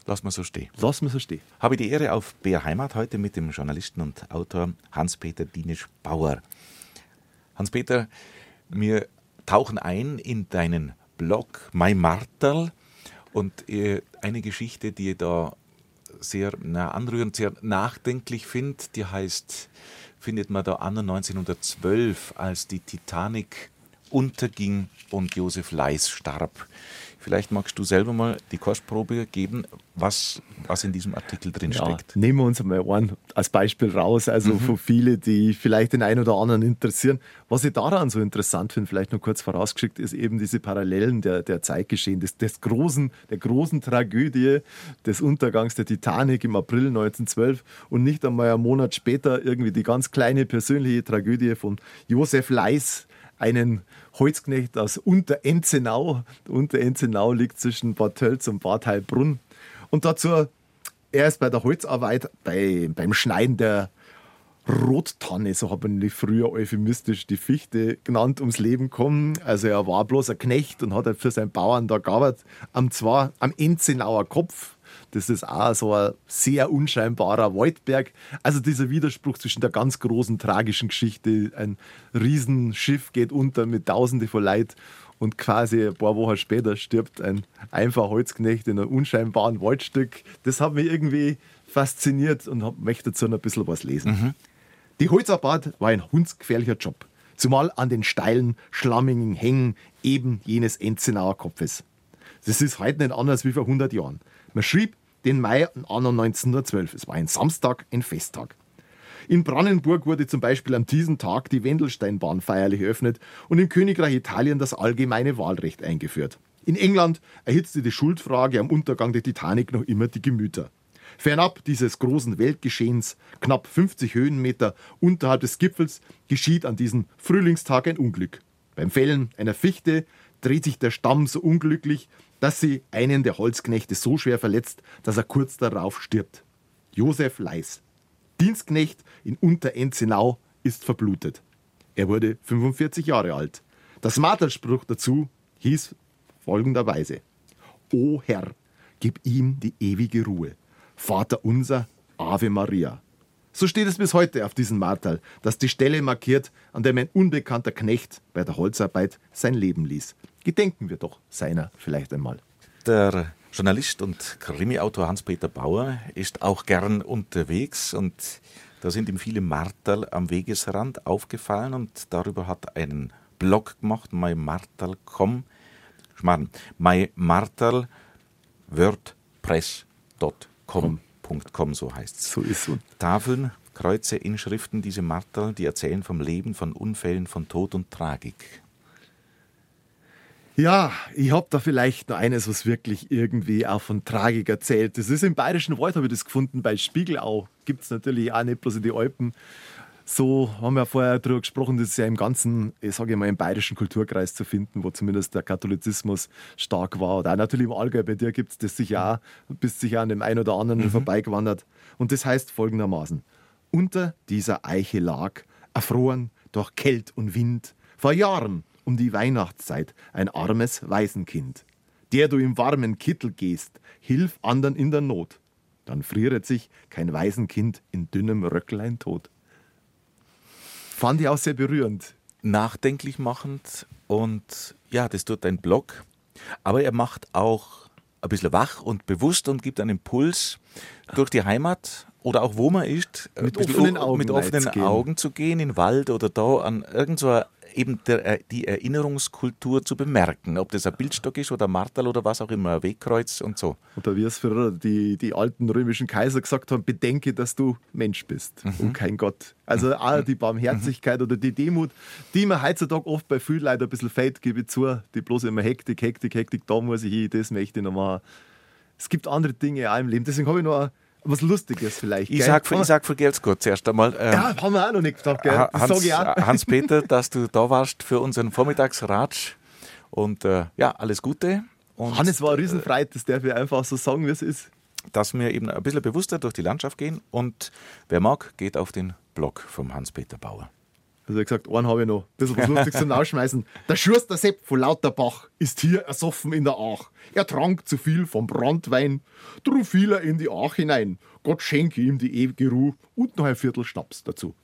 B: Lass mal so stehen.
C: Lass mal so stehen.
B: Habe die Ehre auf BR Heimat heute mit dem Journalisten und Autor Hans-Peter Dienisch-Bauer. Hans-Peter, wir tauchen ein in deinen Blog My Martel und äh, eine Geschichte, die ich da sehr na, anrührend, sehr nachdenklich finde, die heißt, findet man da an 1912, als die Titanic unterging und Josef Leis starb. Vielleicht magst du selber mal die Kostprobe geben, was, was in diesem Artikel drin ja, steckt.
C: Nehmen wir uns mal einen als Beispiel raus, also mhm. für viele, die vielleicht den einen oder anderen interessieren. Was ich daran so interessant finde, vielleicht noch kurz vorausgeschickt, ist eben diese Parallelen der, der Zeitgeschehen, des, des großen, der großen Tragödie des Untergangs der Titanic im April 1912 und nicht einmal einen Monat später irgendwie die ganz kleine persönliche Tragödie von Josef Leis, einen Holzknecht aus Unterenzenau. Unterenzenau liegt zwischen Bad Tölz und Bad Heilbrunn. Und dazu, er ist bei der Holzarbeit, bei, beim Schneiden der Rottanne, so hat man die früher euphemistisch die Fichte genannt, ums Leben kommen. Also er war bloß ein Knecht und hat halt für seinen Bauern da gearbeitet. Am zwar am Enzenauer Kopf, das ist auch so ein sehr unscheinbarer Waldberg. Also dieser Widerspruch zwischen der ganz großen tragischen Geschichte, ein Riesenschiff geht unter mit Tausende von Leid und quasi ein paar Wochen später stirbt ein einfacher Holzknecht in einem unscheinbaren Waldstück. Das hat mich irgendwie fasziniert und möchte dazu noch ein bisschen was lesen. Mhm. Die Holzarbeit war ein hundsgefährlicher Job, zumal an den steilen, schlammigen Hängen eben jenes Enzenauer Kopfes. Das ist heute nicht anders wie vor 100 Jahren. Man schrieb den Mai anno 1912. Es war ein Samstag, ein Festtag. In Brandenburg wurde zum Beispiel an diesem Tag die Wendelsteinbahn feierlich eröffnet und im Königreich Italien das allgemeine Wahlrecht eingeführt. In England erhitzte die Schuldfrage am Untergang der Titanic noch immer die Gemüter. Fernab dieses großen Weltgeschehens, knapp 50 Höhenmeter unterhalb des Gipfels, geschieht an diesem Frühlingstag ein Unglück. Beim Fällen einer Fichte dreht sich der Stamm so unglücklich, dass sie einen der Holzknechte so schwer verletzt, dass er kurz darauf stirbt. Josef Leis, Dienstknecht in Unterenzenau, ist verblutet. Er wurde 45 Jahre alt. Das Martelspruch dazu hieß folgenderweise: O Herr, gib ihm die ewige Ruhe. Vater unser, Ave Maria. So steht es bis heute auf diesem Martal, das die Stelle markiert, an der ein unbekannter Knecht bei der Holzarbeit sein Leben ließ. Gedenken wir doch seiner vielleicht einmal.
B: Der Journalist und Krimi-Autor Hans-Peter Bauer ist auch gern unterwegs und da sind ihm viele Marterl am Wegesrand aufgefallen und darüber hat einen Blog gemacht, mymarterl.com. Schmarrn, mymarterl wordpress.com, so heißt es.
C: So ist es.
B: Tafeln, Kreuze, Inschriften, diese Marterl, die erzählen vom Leben, von Unfällen, von Tod und Tragik.
C: Ja, ich habe da vielleicht noch eines, was wirklich irgendwie auch von Tragik erzählt. Das ist im Bayerischen Wald, habe ich das gefunden, bei Spiegelau. Gibt es natürlich auch nicht bloß in die Alpen. So haben wir vorher darüber gesprochen, das ist ja im ganzen, ich sage mal, im bayerischen Kulturkreis zu finden, wo zumindest der Katholizismus stark war. Oder auch natürlich im Allgäu, bei dir gibt es das sicher auch, bist sicher an dem einen oder anderen mhm. vorbeigewandert. Und das heißt folgendermaßen: Unter dieser Eiche lag, erfroren durch Kält und Wind, vor Jahren um die Weihnachtszeit ein armes Waisenkind. Der du im warmen Kittel gehst, hilf andern in der Not. Dann frieret sich kein Waisenkind in dünnem Röcklein tot. Fand ich auch sehr berührend.
B: Nachdenklich machend und ja, das tut dein Blog. Aber er macht auch ein bisschen wach und bewusst und gibt einen Impuls durch die Heimat oder auch wo man ist,
C: mit offenen Augen,
B: mit offenen Augen zu gehen, in den Wald oder da an irgendeiner eben der, äh, die Erinnerungskultur zu bemerken. Ob das ein Bildstock ist oder ein Martel oder was auch immer, ein Wegkreuz und so.
C: Oder wie es früher die, die alten römischen Kaiser gesagt haben, bedenke, dass du Mensch bist mhm. und kein Gott. Also auch die Barmherzigkeit mhm. oder die Demut, die mir heutzutage oft bei vielen Leuten ein bisschen fällt, gebe ich zu, die bloß immer Hektik, Hektik, Hektik, da muss ich hin, das möchte ich noch machen. Es gibt andere Dinge auch im Leben. Deswegen habe ich noch was Lustiges vielleicht.
B: Ich sage für, sag für Geld Gott zuerst einmal.
C: Ähm, ja, haben wir auch noch nicht gesagt, gell?
B: Hans, Hans-Peter, dass du da warst für unseren Vormittagsratsch. Und äh, ja, alles Gute. Und,
C: Hannes war Riesenfreit, das darf ich einfach so sagen, wie es ist.
B: dass wir eben ein bisschen bewusster durch die Landschaft gehen und wer mag, geht auf den Blog vom Hans-Peter Bauer.
C: Also er gesagt, einen habe ich noch. Ein bisschen was Lustiges zum. Der Schuster Sepp von Lauterbach ist hier ersoffen in der Ach. Er trank zu viel vom Brandwein, drum fiel er in die Ach hinein. Gott schenke ihm die ewige Ruhe und noch ein Viertel Schnaps dazu.